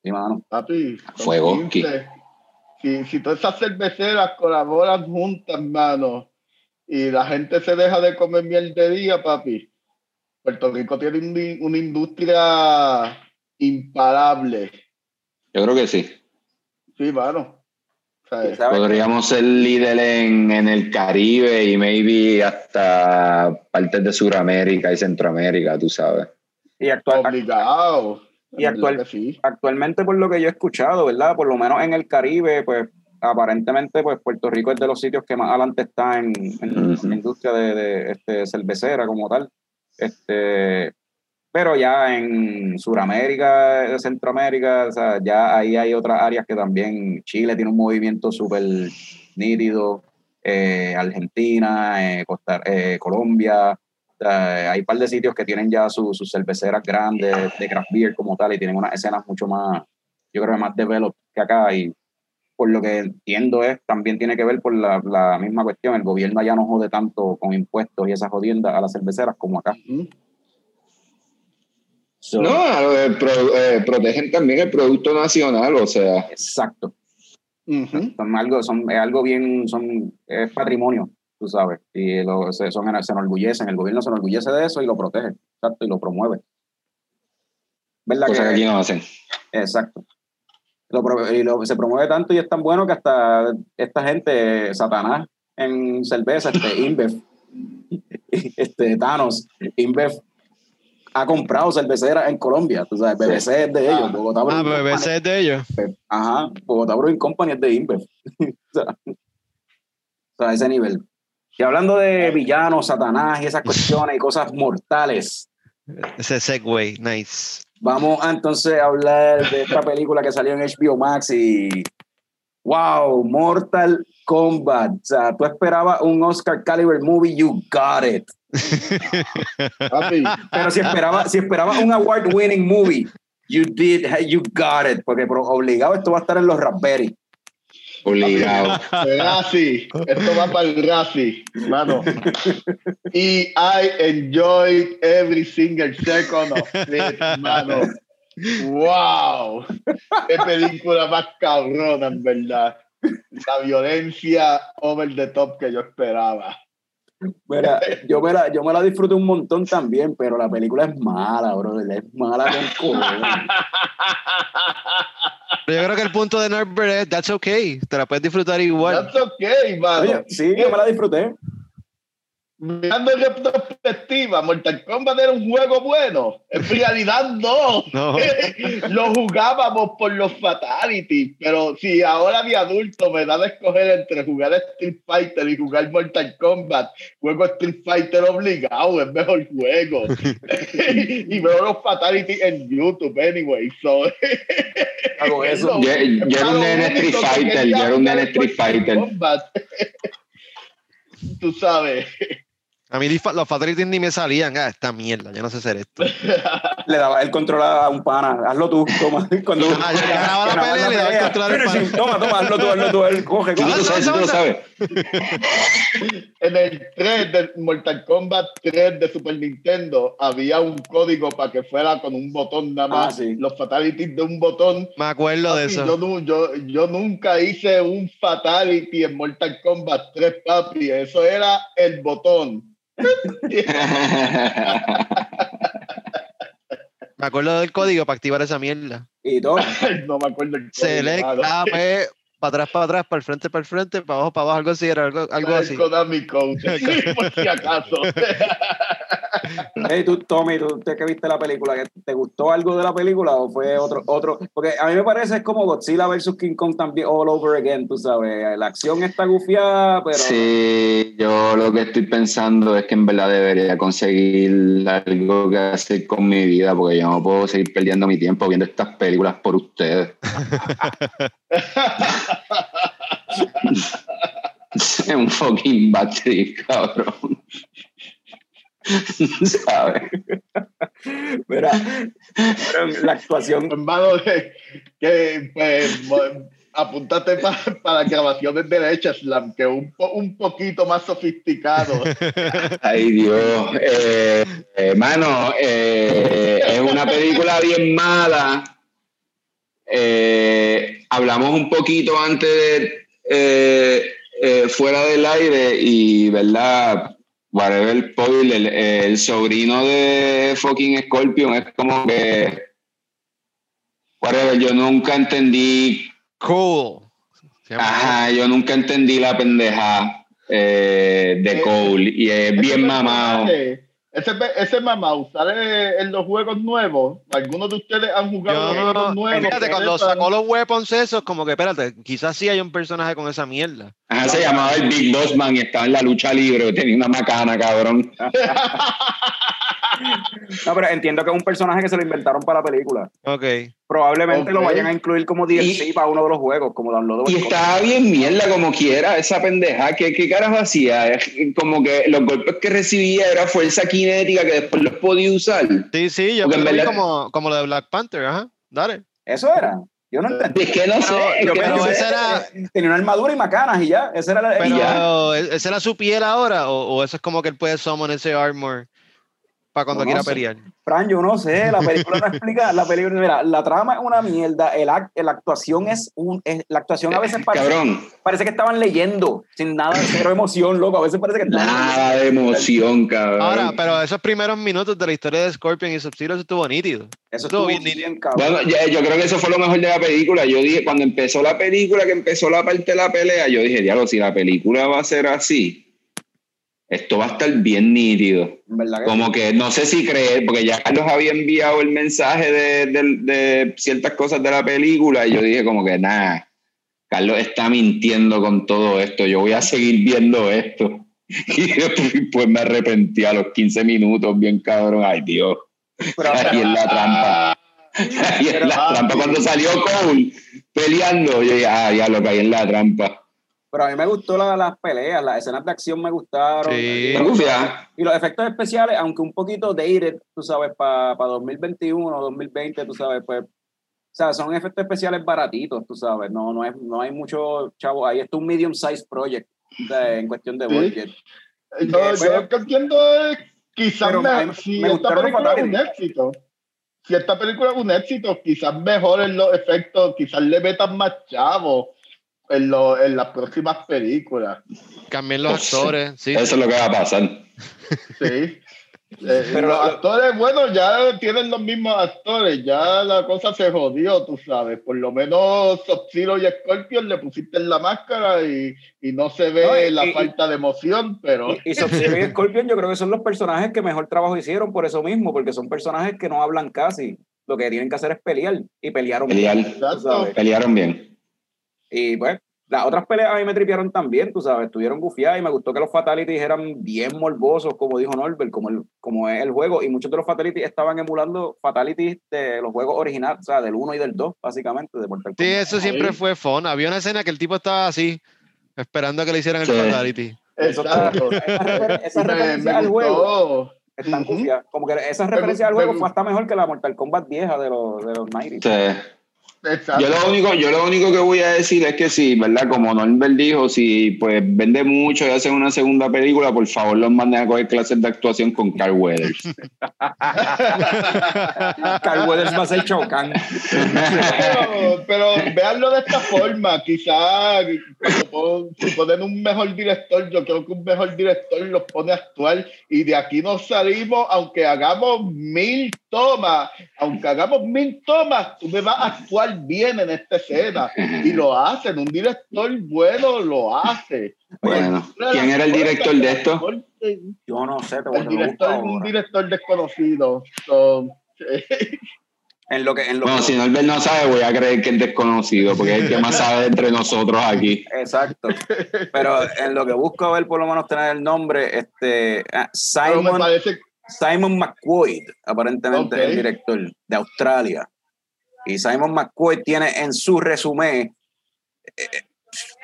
Sí, mano. Papi, Fuego, 15. Si, si todas esas cerveceras colaboran juntas, mano, y la gente se deja de comer miel de día, papi, Puerto Rico tiene un- una industria imparable. Yo creo que sí. Sí, mano. O sea, ¿Sabes? Podríamos ser líder en, en el Caribe y maybe hasta partes de Sudamérica y Centroamérica, tú sabes. Y actual, obligado. Y actual- actualmente, por lo que yo he escuchado, ¿verdad? Por lo menos en el Caribe, pues aparentemente, pues Puerto Rico es de los sitios que más adelante está en, en la industria de, de, este, cervecera como tal. Este, pero ya en Sudamérica, Centroamérica, o sea, ya ahí hay otras áreas que también Chile tiene un movimiento súper nítido, eh, Argentina, eh, Costa, eh, Colombia, sea, hay un par de sitios que tienen ya su- sus cerveceras grandes de craft beer como tal y tienen unas escenas mucho más, yo creo que más developed que acá y por lo que entiendo es, también tiene que ver por la, la misma cuestión, el gobierno ya no jode tanto con impuestos y esas jodiendas a las cerveceras como acá. So, No, eh, pro- eh, protegen también el producto nacional, o sea, Exacto. Ujú. Son algo, son, es algo bien, son, es patrimonio, tú sabes, y lo, se, son, se enorgullecen, el gobierno se enorgullece de eso y lo protege, exacto, y lo promueve. ¿Verdad cosa que que- aquí no hacen. Exacto. Lo y lo- se promueve tanto y es tan bueno que hasta esta gente, Satanás, en cerveza, este, [laughs] InBev, este, Thanos, InBev, ha comprado cerveceras en Colombia. Tú sabes, BBC es de ellos. Ah. Bogotá Ah, Company- ese es de ellos. Ajá, Bogotá Brewing Company es de InBev. o, [laughs] sea, o sea, a ese nivel. Y hablando de villanos, Satanás y esas cuestiones y cosas mortales, Ese Segway, nice. Vamos a entonces a hablar de esta película que salió en HBO Max y wow, Mortal Kombat. O sea, tú esperabas un Oscar caliber movie, you got it. [laughs] Pero si esperabas si esperaba un award winning movie, you did, you got it, porque por obligado esto va a estar en los Raspberry. Obligado. [laughs] Razi, esto va para el Razi, hermano. Y I enjoyed every single second of it, hermano. Wow, qué película más cabrona, en verdad. La violencia over the top que yo esperaba. Mira, yo, me la, yo me la disfruté un montón también, pero la película es mala, bro. Es mala con cojones. Pero yo creo que el punto de Norbert es, that's okay, te la puedes disfrutar igual. That's okay, mano. Oye, sí, yo me la disfruté. Mirando en retrospectiva, Mortal Kombat era un juego bueno. En [laughs] realidad no. No. [laughs] Lo jugábamos por los fatalities, pero si ahora de adulto me da de escoger entre jugar Street Fighter y jugar Mortal Kombat, juego Street Fighter obligado, es mejor juego. [laughs] y veo los fatalities en YouTube, anyway. So, Hago eso. Yo, yo era un nene Street Fighter, yo era un nene Street Fighter. Kombat. Tú sabes. A mí los fatalities ni me salían. Ah, esta mierda, yo no sé hacer esto. [laughs] Le daba el control a un pana. Hazlo tú, toma. [laughs] Cuando Ah, ya ganaba la [laughs] ganaba pelea, le daba el control al pana. Toma, toma, hazlo tú, hazlo tú. Él coge, Tú coge. sabes, tú lo sabes. En el 3 de Mortal Kombat 3 de Super Nintendo había un código para que fuera con un botón nada más. Ah, sí. Los fatalities de un botón. Me acuerdo de eso. Yo, yo nunca hice un fatality en Mortal Kombat 3, papi. Eso era el botón. Me acuerdo del código para activar esa mierda. Y todo. [laughs] no me acuerdo el código. Select. AP para atrás, para atrás, para el frente, para el frente, para abajo, para abajo, algo así, era algo, algo así. Konami Code, [laughs] por si acaso. [laughs] Hey, tú, Tommy, ¿tú que viste la película? ¿Te gustó algo de la película o fue otro? otro? Porque a mí me parece es como Godzilla vs. King Kong también all over again, tú sabes. La acción está gufiada, pero... Sí, yo lo que estoy pensando es que en verdad debería conseguir algo que hacer con mi vida, porque yo no puedo seguir perdiendo mi tiempo viendo estas películas por ustedes. [laughs] es un fucking bad trip, cabrón. ¿Sabes? Mira, pero la actuación. Hermano, que pues, apúntate para para grabaciones de Slam, que un, un poquito más sofisticado. Ay, Dios. Eh, hermano, eh, es una película bien mala. Eh, hablamos un poquito antes de fuera del aire y, ¿verdad? whatever el, el, sobrino de fucking Scorpion es como que whatever, yo nunca entendí cool. Ajá, yo nunca entendí la pendeja eh, de eh, Cole y es bien mamado ese, ese mamá sale en los juegos nuevos. Algunos de ustedes han jugado los juegos nuevos. Fíjate, cuando sacó los weapons esos, como que espérate, quizás sí hay un personaje con esa mierda. Ajá, se llamaba el Big Boss Man y estaba en la lucha libre, tenía una macana, cabrón. [laughs] no, pero entiendo que es un personaje que se lo inventaron para la película. Ok. Probablemente lo vayan a incluir como DLC para uno de los juegos, como download. Y estaba bien mierda como quiera, esa pendeja. ¿Qué, qué carajo hacía? Como que los golpes que recibía era fuerza cinética que después los podía usar. Sí, sí, yo creo como, como lo de Black Panther, ajá. Dale. Eso era. Yo no entendí. Es que no sé. Yo pero ese era... Tenía una armadura y macanas y ya. Ese era la. Pero, ¿esa era su piel ahora? ¿O, ¿O, eso es como que él puede summon ese armor? Para cuando quiera pelear. Fran, yo no sé, la película no [laughs] explica, la película, mira, la trama es una mierda, el la actuación es un, la actuación a veces parece, parece que estaban leyendo, sin nada, de cero emoción, loco, a veces parece que Nada de emoción, cabrón. Ahora, pero esos primeros minutos de la historia de Scorpion y Sub-Zero estuvo nítido. Eso estuvo, bien nítido. Bueno, yo creo que eso fue lo mejor de la película, yo dije, cuando empezó la película, que empezó la parte de la pelea, yo dije, diablo, si la película va a ser así, esto va a estar bien nítido. Como que no sé si creer, porque ya Carlos había enviado el mensaje de, de, ciertas cosas de la película y yo dije como que nada, Carlos está mintiendo con todo esto, yo voy a seguir viendo esto. [laughs] Y después me arrepentí a los 15 minutos, bien cabrón, ay Dios. ahí en la trampa. Ahí en la trampa. Cuando salió Cole peleando, yo dije, ah, ya lo caí en la trampa. Pero a mí me gustó las peleas, las escenas de acción me gustaron. Sí. Y, los efectos especiales, aunque un poquito dated, tú sabes, para 2021 o 2020, tú sabes, pues. O sea, son efectos especiales baratitos, tú sabes. No, no, es, no hay mucho chavo. Ahí está un medium size project en cuestión de budget. No, yo lo que entiendo es quizás me, si esta película es un éxito. Si esta película es un éxito, quizás mejoren los efectos, quizás le metan más chavos en, lo, en las próximas películas. Cambien los actores, [laughs] sí. Eso es lo que va a pasar. Sí. Eh, [laughs] pero los actores, bueno, ya tienen los mismos actores, ya la cosa se jodió, tú sabes. Por lo menos Sub-Zero y Scorpion le pusiste en la máscara y, y no se ve la falta de emoción, pero... Y, Sub-Zero y Scorpion yo creo que son los personajes que mejor trabajo hicieron por eso mismo, porque son personajes que no hablan casi. Lo que tienen que hacer es pelear y pelearon bien. Pelearon bien. Y pues, las otras peleas a mí me tripearon también, tú sabes, estuvieron gufiadas y me gustó que los fatalities eran bien morbosos, como dijo Norbert, como, el, como es el juego. Y muchos de los fatalities estaban emulando fatalities de los juegos originales, o sea, del 1 y del 2, básicamente, de Mortal Sí, eso siempre fue fun. Había una escena que el tipo estaba así, esperando a que le hicieran el fatality. Exacto. [laughs] Esa referencia al juego están Como que esa referencia al juego fue hasta mejor que la Mortal Kombat vieja de los, de los 90. Sí. Yo lo, único, yo lo único que voy a decir es que sí, ¿verdad? Como Norbert dijo, si pues vende mucho y hacen una segunda película, por favor los manden a coger clases de actuación con Carl Weathers. [laughs] Carl Weathers va a ser chocán. Pero, pero veanlo de esta forma, quizás si ponen un mejor director, yo creo que un mejor director los pone a actuar y de aquí nos salimos, aunque hagamos mil tomas, aunque hagamos mil tomas, tú me vas a actuar actuar bien en esta escena y lo hacen. Un director bueno lo hace. Bueno, ¿quién era el director de esto? Yo no sé, te El director es un director desconocido. So, En lo que, en lo Bueno, que- si Norbert no sabe, voy a creer que es desconocido, porque es el que más [laughs] sabe entre nosotros aquí. Exacto. Pero en lo que busco ver, por lo menos tener el nombre, este ah, Simon, parece Simon McQuaid, aparentemente Ok. es el director de Australia. Y Simon McQuaid tiene en su resumen, eh,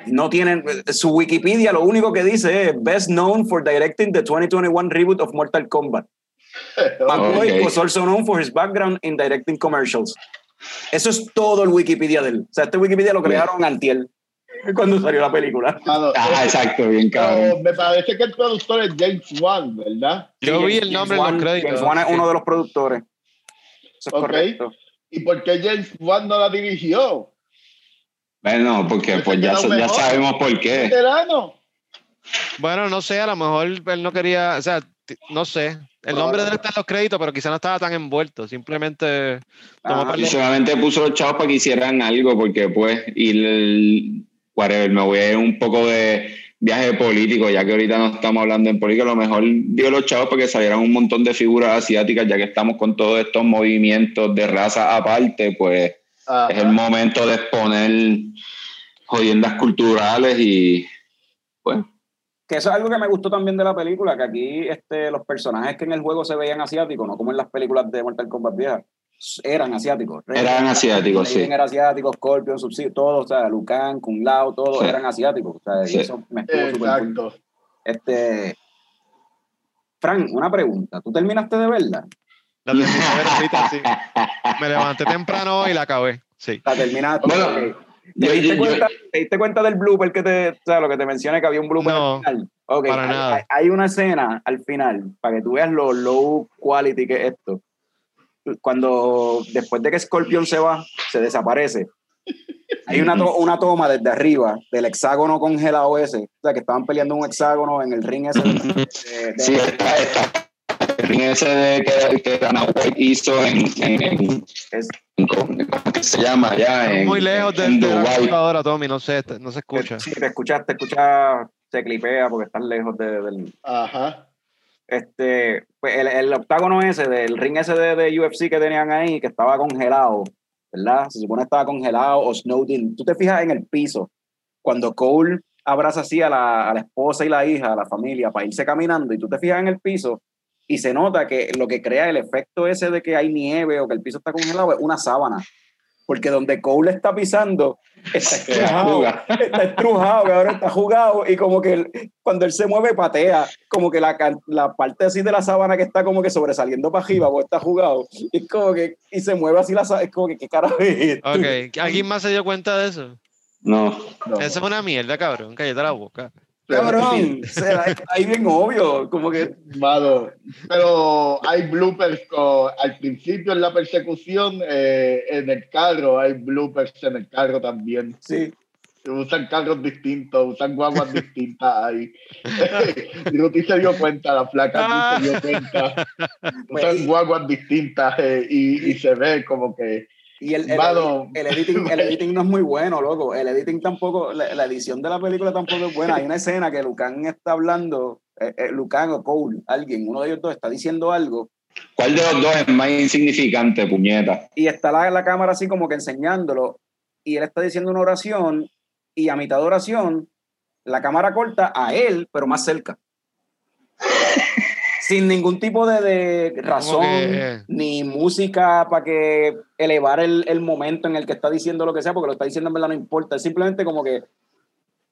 no tienen, su Wikipedia lo único que dice es Best known for directing the 2021 reboot of Mortal Kombat. McQuaid [laughs] Ok. was also known for his background in directing commercials. Eso es todo el Wikipedia de él. O sea, este Wikipedia lo crearon antier, cuando salió la película. mano, Ah, exacto, bien cabrón. me parece que el productor es James Wan, ¿verdad? Yo Sí, vi James- el nombre James en los Wan- créditos. James Wan es uno de los productores. Eso es Ok. correcto. ¿Y por qué James Wan no la dirigió? Bueno, porque pues ya, sabemos por qué. Veterano. Bueno, no sé, a lo mejor él no quería, o sea, no sé. El nombre de él está en los créditos, pero quizá no estaba tan envuelto. Simplemente par Y solamente puso los chavos para que hicieran algo, porque pues, y el, whatever, me voy a ir un poco de viaje político, ya que ahorita no estamos hablando en política, a lo mejor dio los chavos para que salieran un montón de figuras asiáticas, ya que estamos con todos estos movimientos de raza aparte, pues Ajá. es el momento de exponer jodiendas culturales y pues Que eso es algo que me gustó también de la película, que aquí este, los personajes que en el juego se veían asiáticos, no como en las películas de Mortal Kombat viejas, eran asiáticos. eran asiáticos, sí. Raiden era asiático, Scorpion, Sub-Zero, todos, o sea, Lucan, Kung Lao, todos Sí. eran asiáticos. O sea, y Sí. eso me estuvo. Exacto. Este, Frank, una pregunta. ¿Tú terminaste de verla? La terminé de ver ahorita, sí. Me levanté temprano y la acabé. Sí. La terminaste. Bueno, ¿Te, diste yo- yo- cuenta, te diste cuenta del blooper que te, o sea, lo que te mencioné, que había un blooper No, al final? Ok, para hay, nada. Hay una escena al final, para que tú veas lo low quality que es esto. Cuando, después de que Scorpion se va, se desaparece. Hay una, to- una toma desde arriba del hexágono congelado ese, o sea, que estaban peleando un hexágono en el ring ese. de- de- Sí, está, está. El ring ese de que, que Dana White hizo en, en, en- es- en- ¿cómo que se llama allá? En, Muy lejos de, en de la computadora, Tommy, no sé, no se escucha. Sí, te escuchas, te escuchas, se clipea porque estás lejos de- del, Ajá. Este, pues el, el octágono ese del ring ese de, de UFC que tenían ahí, que estaba congelado, ¿verdad? Se supone que estaba congelado o snowed in. Tú te fijas en el piso, cuando Cole abraza así a la, a la esposa y la hija, a la familia, para irse caminando, y tú te fijas en el piso y se nota que lo que crea el efecto ese de que hay nieve o que el piso está congelado es una sábana. Porque donde Cole está pisando, está [laughs] estrujado, está estrujado, que ahora está jugado, y como que cuando él se mueve patea, como que la, la parte así de la sábana que está como que sobresaliendo para arriba, o está jugado, y es como que, y se mueve así la sábana, es como que, ¿qué carajo es esto? Ok, ¿alguien más se dio cuenta de eso? No. No. Eso es una mierda, cabrón, cállate la boca. Cabrón, o sea, [laughs] ahí bien obvio, como que, Mano, pero hay bloopers con- al principio en la persecución eh, en el carro, hay bloopers en el carro también. sí, Usan carros distintos, usan guaguas distintas ahí. [laughs] Ruti se dio cuenta, la flaca Ruti se dio cuenta. [laughs] Usan guaguas distintas eh, y, y se ve como que y el, el, el editing, el [laughs] editing no es muy bueno, loco, el editing tampoco, la, la edición de la película tampoco es buena, hay una escena que Lucan está hablando, eh, eh, Lucan o Cole, alguien, uno de ellos dos está diciendo algo, ¿Cuál de los dos es más insignificante, puñeta? y está la, la cámara así como que enseñándolo y él está diciendo una oración y a mitad de oración la cámara corta a él pero más cerca sin ningún tipo de, de razón que- ni música para que elevar el, el momento en el que está diciendo lo que sea porque lo está diciendo en verdad no importa es simplemente como que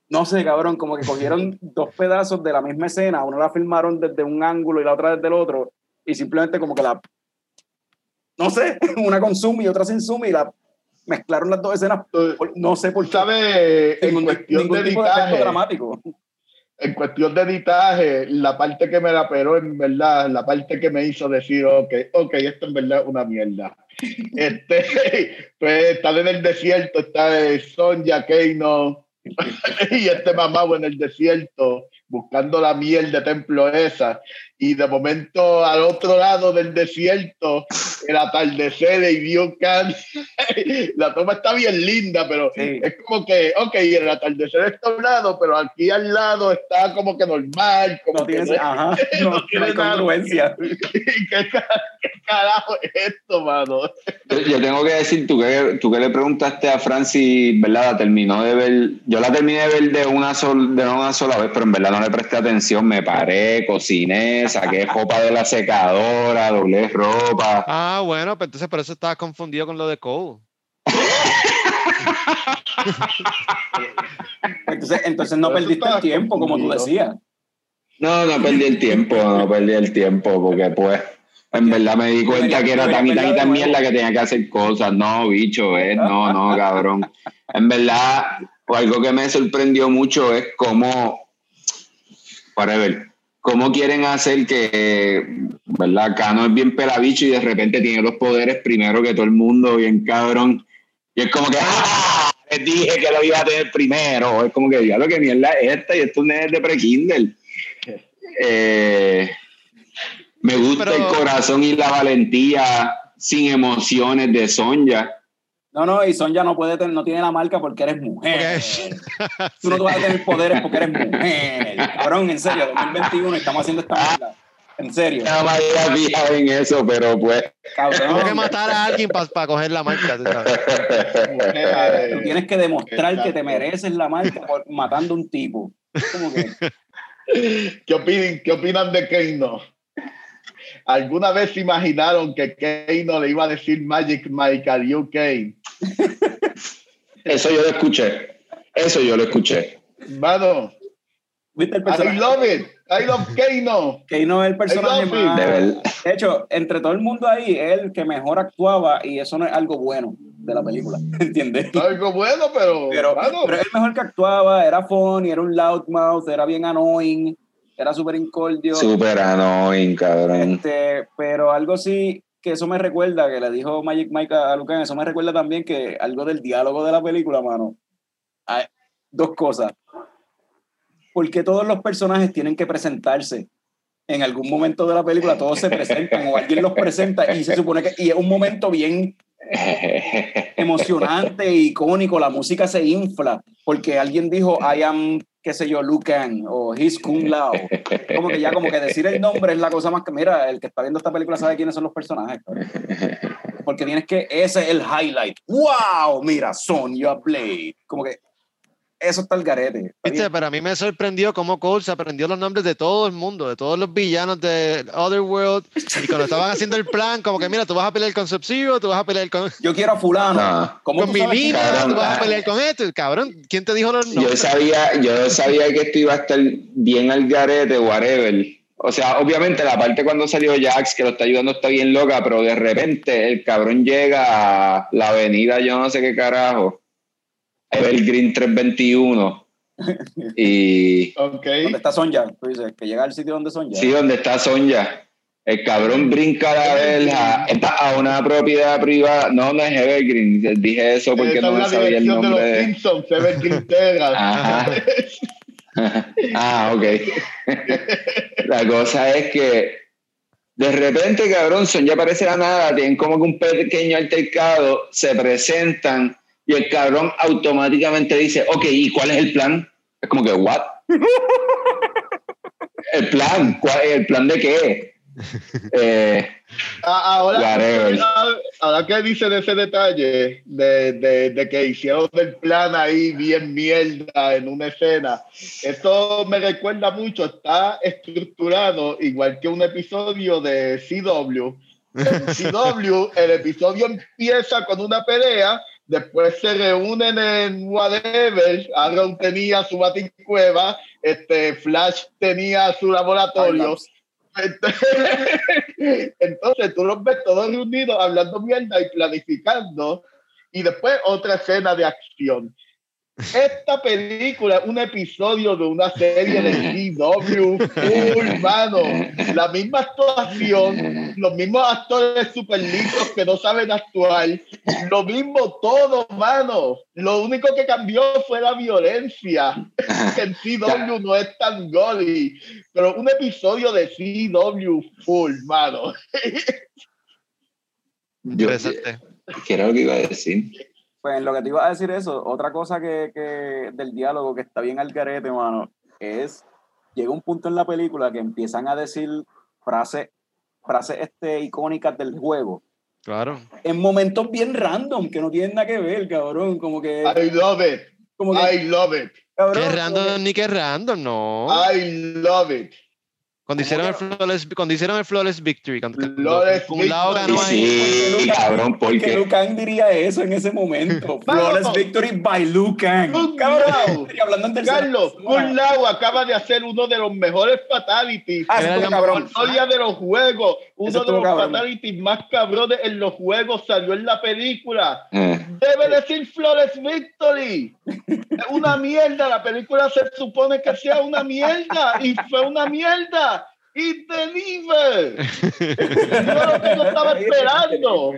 no sé cabrón como que cogieron [laughs] dos pedazos de la misma escena uno la filmaron desde un ángulo y la otra desde el otro y simplemente como que la no sé, [laughs] una con zoom y otra sin zoom y la mezclaron las dos escenas. eh, por- No sé por qué. ¿sabes? En Ningún, cuestión de ningún tipo de efecto editaje, dramático. En cuestión de editaje, la parte que me la peró en verdad, la parte que me hizo decir, ok, ok, esto en verdad es una mierda. [laughs] Este, pues estar en el desierto, está eh, Sonja Keino [laughs] y este mamado en el desierto, buscando la miel de templo esa. Y de momento al otro lado del desierto, el atardecer de Ibiucan, [laughs] la toma está bien linda, pero es como que, ok, el atardecer está a un lado, pero aquí al lado está como que normal. Como no tiene, ajá, [laughs] no, tiene congruencia. [laughs] ¿Qué, carajo es esto, mano? Yo tengo que decir, tú que, tú que le preguntaste a Francis, ¿verdad? La terminó de ver, yo la terminé de ver de una, sol, de una sola vez, pero en verdad no le presté atención, me paré, cociné, saqué ropa de la secadora, doblé ropa. Ah, bueno, pues entonces por eso estaba confundido con lo de Cole. [laughs] entonces, entonces no perdiste el tiempo, como tú decías. No, no perdí el tiempo, no perdí el tiempo, porque pues en verdad me di cuenta que era tan y tan y tan mierda que tenía que hacer cosas. No, bicho, eh, no, no, [laughs] cabrón. En verdad, algo que me sorprendió mucho es cómo, para ver, cómo quieren hacer que, ¿verdad? Cano es bien pelabicho y de repente tiene los poderes primero que todo el mundo, bien cabrón. Y es como que, ¡ah! Les dije que lo iba a tener primero. Es como que, ya lo que mierda es esta y esto es de pre-Kindle. Eh, me gusta el corazón y la valentía sin emociones de Sonja. No, no, y Sonja no puede tener, no tiene la marca porque eres mujer. [laughs] Tú no vas a tener poderes porque eres mujer. Cabrón, en serio, 2021 estamos haciendo esta mierda. En serio. No había en eso, pero pues. Cabrón. Tengo que matar a alguien para coger la marca. ¿tú, tienes que demostrar que te mereces la marca por matando a un tipo. ¿Cómo que? [laughs] ¿Qué, opinan, ¿Qué opinan de Keino? ¿Alguna vez se imaginaron que Keino le iba a decir Magic Mike al UK? Eso yo lo escuché. Eso yo lo escuché. Mano, ¿Viste el personaje? I love it. I love Keino. Keino es el personaje más. De, de, hecho, entre todo el mundo ahí, es el que mejor actuaba y eso no es algo bueno de la película. [laughs] ¿Entiendes? Algo bueno, pero. Pero, pero el mejor que actuaba, era funny, era un loudmouth, era bien annoying era súper incordio. Súper annoying, cabrón. Este, pero algo sí que eso me recuerda, que le dijo Magic Mike a Lucan, eso me recuerda también que algo del diálogo de la película, mano. Hay dos cosas. Porque todos los personajes tienen que presentarse. En algún momento de la película todos se presentan o alguien los presenta y se supone que y es un momento bien [laughs] emocionante icónico, la música se infla porque alguien dijo I am qué sé yo, Lucan o His Kung Lao. [laughs] Como que ya, como que decir el nombre es la cosa más que, mira, el que está viendo esta película sabe quiénes son los personajes. [laughs] Porque tienes que, ese es el highlight. ¡Wow! Mira, Sonya Blade. Como que eso está el garete. Viste, pero a mí me sorprendió cómo Cole se aprendió los nombres de todo el mundo, de todos los villanos de Otherworld. Y cuando estaban haciendo el plan, como que mira, tú vas a pelear con sub tú vas a pelear con. Yo quiero a Fulano. con mi línea, tú vas a pelear con esto. Cabrón, ¿quién te dijo los nombres? Yo sabía, yo sabía que esto iba a estar bien al garete, whatever. O sea, obviamente la parte cuando salió Jax, que lo está ayudando, está bien loca, pero de repente el cabrón llega a la avenida, yo no sé qué carajo Evergreen 321. [laughs] y. Okay. ¿Dónde está Sonja? Tú dices, que llega al sitio donde Sonja. Sí, donde está Sonja. El cabrón brinca la verja, está a una propiedad privada. No, no es Evergreen. Dije eso porque no me sabía el nombre. De los Simpsons, Evergreen Terra. [laughs] ah, ok. [laughs] la cosa es que de repente, cabrón, Sonja parece la nada. Tienen como que un pequeño altercado, se presentan y el cabrón automáticamente dice, ok, ¿y cuál es el plan? Es como que, ¿what? [laughs] el plan, ¿cuál es el plan de qué? [laughs] Eh, ah, ahora, ahora que dice de ese detalle de, de, de, que hicieron el plan ahí bien mierda en una escena, esto me recuerda mucho, está estructurado igual que un episodio de CW. En [laughs] CW el episodio empieza con una pelea después se reúnen en whatever, Arrow tenía su baticueva, este, Flash tenía su laboratorio. [laughs] Entonces tú los ves todos reunidos hablando mierda y planificando y después otra escena de acción. Esta película es un episodio de una serie de CW full, mano. La misma actuación, los mismos actores super listos que no saben actuar, lo mismo todo, mano. Lo único que cambió fue la violencia. En CW no es tan goli, pero un episodio de CW full, mano. Yo, ¿Qué era lo que iba a decir? Pues en lo que te iba a decir eso, otra cosa que, que del diálogo que está bien al garete, mano, es, llega un punto en la película que empiezan a decir frases, frases este, icónicas del juego. Claro. En momentos bien random, que no tienen nada que ver, cabrón, como que... I love it. Como que, I love it. cabrón, ¿Qué random que- ni qué random? No. I love it. Cuando hicieron, el flawless, cuando hicieron el Flawless Victory, cuando, cuando Flawless un lado Victory. ganó ahí. Sí, cabrón, que porque Liu Kang diría eso en ese momento. [laughs] Flawless victory by Cabrón. [laughs] Y hablando en tercera Carlos, persona. Acaba de hacer uno de los mejores fatalities Ah, el la cabrón. historia de los juegos. Uno de los cabrón. fatalities más cabrones en los juegos salió en la película. eh, Debe decir Flores Victory. Es una mierda. La película se supone que sea una mierda y fue una mierda. Y deliver. [laughs] No lo que yo estaba esperando.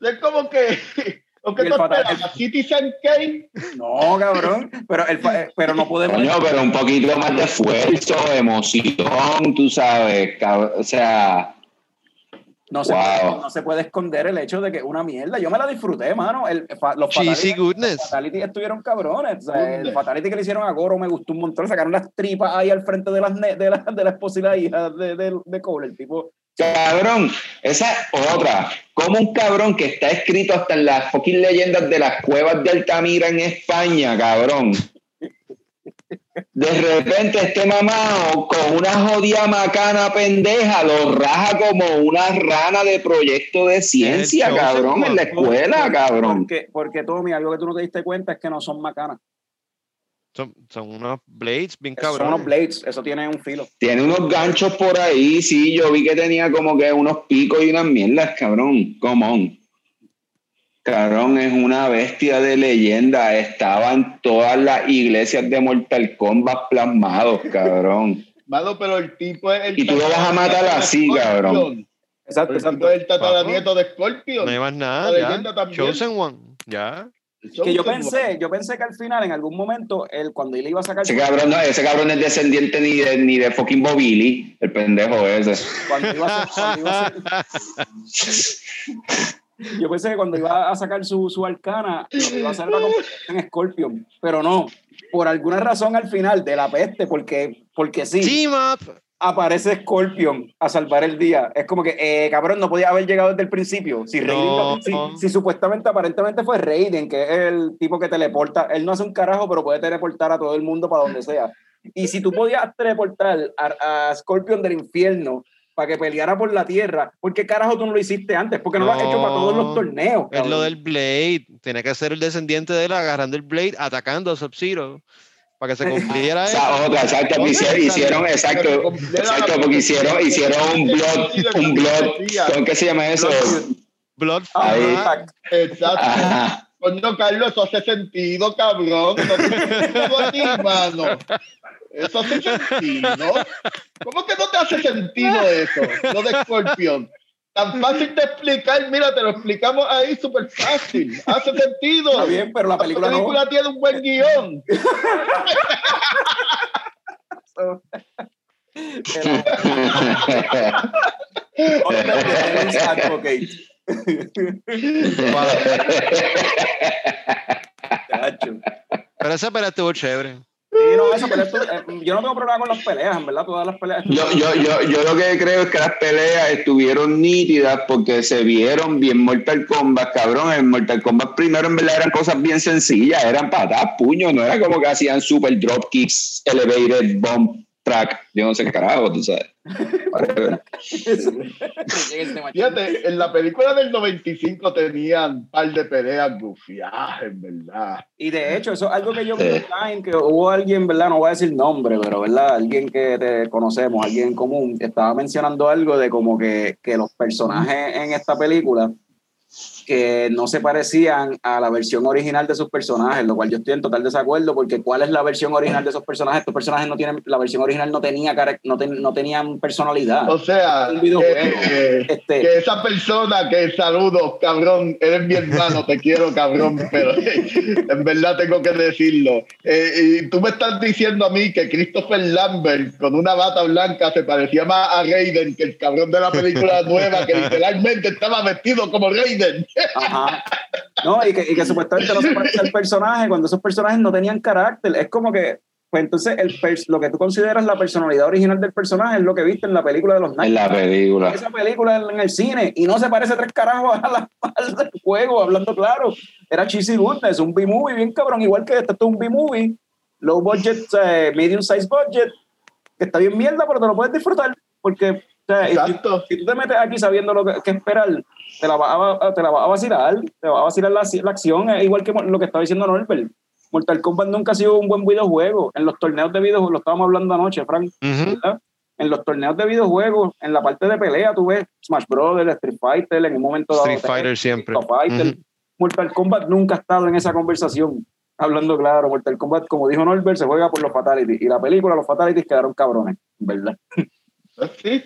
Es como que. ¿O qué tú esperabas? Citizen Kane. No, cabrón. Pero, el, eh, pero no podemos. coño, pero un poquito más de esfuerzo, emoción, tú sabes, cab- o sea, No se, Wow. puede, no se puede esconder el hecho de que una mierda. Yo me la disfruté, mano. El, fa- los Cheesy fatalities, goodness. los fatalities estuvieron cabrones. O sea, el fatality que le hicieron a Goro me gustó un montón. Sacaron las tripas ahí al frente de las de la, de la esposa y la hija de, de, de Cole. El tipo. Cabrón, esa es otra. Como un cabrón que está escrito hasta en las fucking leyendas de las cuevas de Altamira en España, cabrón. De repente este mamado con una jodida macana pendeja lo raja como una rana de proyecto de ciencia, cabrón, en la escuela, cabrón. Porque, porque Tommy, algo que tú no te diste cuenta es que no son macanas. Son, son unos blades bien Son cabrones. unos blades. Eso tiene un filo. Tiene unos ganchos por ahí, sí, yo vi que tenía como que unos picos y unas mierdas, cabrón. Come on. Cabrón, es una bestia de leyenda. Estaba en todas las iglesias de Mortal Kombat plasmados, cabrón. [laughs] Mano, pero el tipo es el. Y tú lo vas a matar así, cabrón. Exacto, exacto. es el tataranieto de Scorpion. No hay más La nada. Ya. leyenda también. Chosen One. Ya. Que yo pensé, yo pensé que al final, en algún momento, él, cuando él iba a sacar Ese cabrón, no, ese cabrón no es descendiente ni de, ni de fucking Bobili, el pendejo ese. cuando iba a cuando iba a yo pensé que cuando iba a sacar su, su arcana, lo que iba a hacer era en Scorpion, pero no, por alguna razón al final de la peste, porque, porque sí, aparece Scorpion a salvar el día. Es como que, eh, cabrón, no podía haber llegado desde el principio. Si, Raiden- No. si, si supuestamente, aparentemente fue Raiden, que es el tipo que teleporta, él no hace un carajo, pero puede teleportar a todo el mundo para donde sea. Y si tú podías teleportar a, a Scorpion del infierno para que peleara por la tierra, ¿por qué carajo tú no lo hiciste antes? Porque no, lo has hecho para todos los No. torneos. Es lo cabrón. del Blade. Tiene que ser el descendiente de él agarrando el Blade, atacando a Sub-Zero. Para que se [laughs] cumpliera O eso. sea, otra, exacto, hicieron, hicieron, exacto, exacto, porque hicieron, hicieron un blood, un blood, ¿cómo que se llama eso? Blood Ah, Ahí. exacto. Exacto. Ajá. Coño, Carlos, eso hace sentido, cabrón. No te sentido a ti, mano. Eso hace sentido. ¿Cómo que no te hace sentido eso? Lo de Scorpion. Tan fácil de explicar, mira, te lo explicamos ahí súper fácil. Hace sentido. Está bien, pero la película, La película tiene un buen guion. Pero esa pelea estuvo chévere. Sí, no, eso, pero esto- [laughs] eh, yo no tengo problema con las peleas, en verdad, todas las peleas. Yo, yo, yo, yo lo que creo es que las peleas estuvieron nítidas porque se vieron bien Mortal Kombat, cabrón. En Mortal Kombat primero en verdad eran cosas bien sencillas, eran patadas, puños, no era como que hacían super drop kicks, elevated bomb track, yo no sé qué carajo, tú sabes. Whatever. Fíjate, en la película del 95 tenían un par de peleas gufiadas, en verdad. Y de hecho, eso es algo que yo vi Sí. online, que hubo alguien, ¿verdad? No voy a decir nombre, pero, ¿verdad? Alguien que te conocemos, alguien en común, que estaba mencionando algo de como que, que los personajes en esta película que no se parecían a la versión original de sus personajes, lo cual yo estoy en total desacuerdo porque ¿cuál es la versión original de esos personajes? Estos personajes no tienen, la versión original no tenía no, no tenían personalidad. O sea, que, este, que, esa persona que saludo, cabrón, eres mi hermano, te quiero, cabrón, pero [laughs] en verdad tengo que decirlo. Eh, y tú me estás diciendo a mí que Christopher Lambert con una bata blanca se parecía más a Raiden que el cabrón de la película nueva que literalmente estaba vestido como Raiden. Ajá. No, y que, y que supuestamente no se parecía al personaje cuando esos personajes no tenían carácter. Es como que, pues entonces el lo que tú consideras la personalidad original del personaje es lo que viste en la película de los Knights. En la película. Esa película en el cine. Y no se parece tres carajos a la del juego, hablando claro. Era cheesy goodness, un B-movie bien cabrón. Igual que este, esto es un B-movie, low budget, eh, medium size budget, que está bien mierda, pero te lo puedes disfrutar. Porque Exacto. Si, tú te metes aquí sabiendo lo que, que esperar, te la va a, te la va a vacilar, te va a vacilar la, la acción, es igual que lo que estaba diciendo Norbert. Mortal Kombat nunca ha sido un buen videojuego. En los torneos de videojuegos, lo estábamos hablando anoche, Frank, En los torneos de videojuegos, en la parte de pelea, tú ves Smash Brothers, Street Fighter, en un momento dado. Street Fighter siempre. Mortal Kombat nunca ha estado en esa conversación. Hablando claro, Mortal Kombat, como dijo Norbert, se juega por los Fatalities. Y la película, los Fatalities quedaron cabrones, ¿verdad? Sí,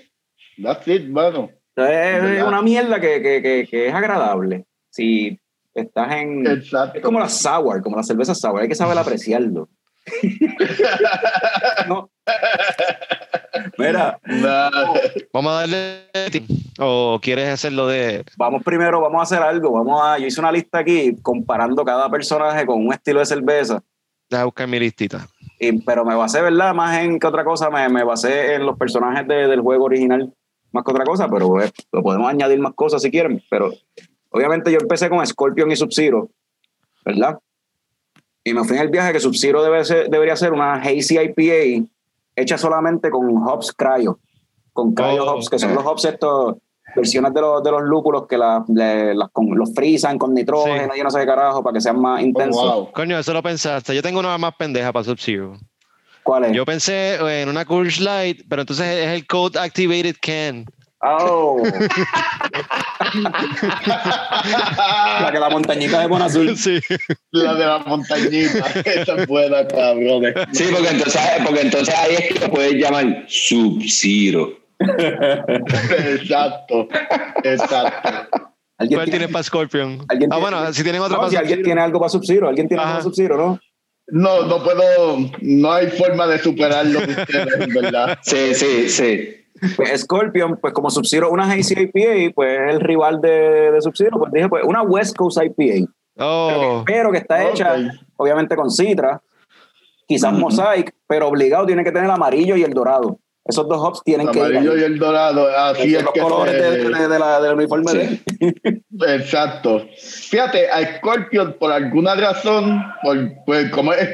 that's it, mano. Es una mierda que, que, que, es agradable. Si estás en. Es como la sour, como la cerveza sour. Hay que saber apreciarlo. [laughs] no. Mira. Vamos a darle. ¿O quieres hacerlo de.? Vamos primero, vamos a hacer algo. Vamos a. Yo hice una lista aquí comparando cada personaje con un estilo de cerveza. Deja buscar mi listita. Y, pero me basé, ¿verdad? Más en que otra cosa, me, me basé en los personajes de, del juego original más que otra cosa, pero eh, lo podemos añadir más cosas si quieren. Pero obviamente yo empecé con Scorpion y Sub-Zero, ¿verdad? Y me fui en el viaje que Sub-Zero debe debería ser una Hazy IPA hecha solamente con hops cryo, con cryo oh, hops, que son los hops estos versiones de los, de los lúpulos que las, los frisan con nitrógeno y no sé qué carajo para que sean más oh, intensos. Coño, eso lo pensaste. Yo tengo una más pendeja para Sub-Zero. ¿Cuál es? Yo pensé en una Coors Light, pero entonces es el Code Activated Can. Oh. [laughs] la que la montañita de Bonazul. Sí. La de la montañita. Esa es buena, cabrón. Sí, porque entonces, porque entonces ahí es que lo puedes llamar Sub-Zero. exacto. Exacto. ¿Cuál tiene, para Scorpion? ah, bueno, si tienen otra no, si alguien tiene algo para Sub-Zero, alguien tiene algo para Sub-Zero, ¿no? No, no puedo, no hay forma de superarlo [laughs] ustedes, ¿verdad? Sí, sí, sí. Pues Scorpion, pues como Sub-Zero, una Hazy IPA, pues es el rival de, de Sub-Zero, pues dije, pues una West Coast IPA. Oh. Pero, que, está hecha, obviamente, con Citra, quizás Mosaic, pero obligado tiene que tener el amarillo y el dorado. Esos dos hops tienen que ir. El amarillo y el dorado, así es los colores de, la, del uniforme de [laughs] Exacto. Fíjate, a Scorpion, por alguna razón, por, pues, como es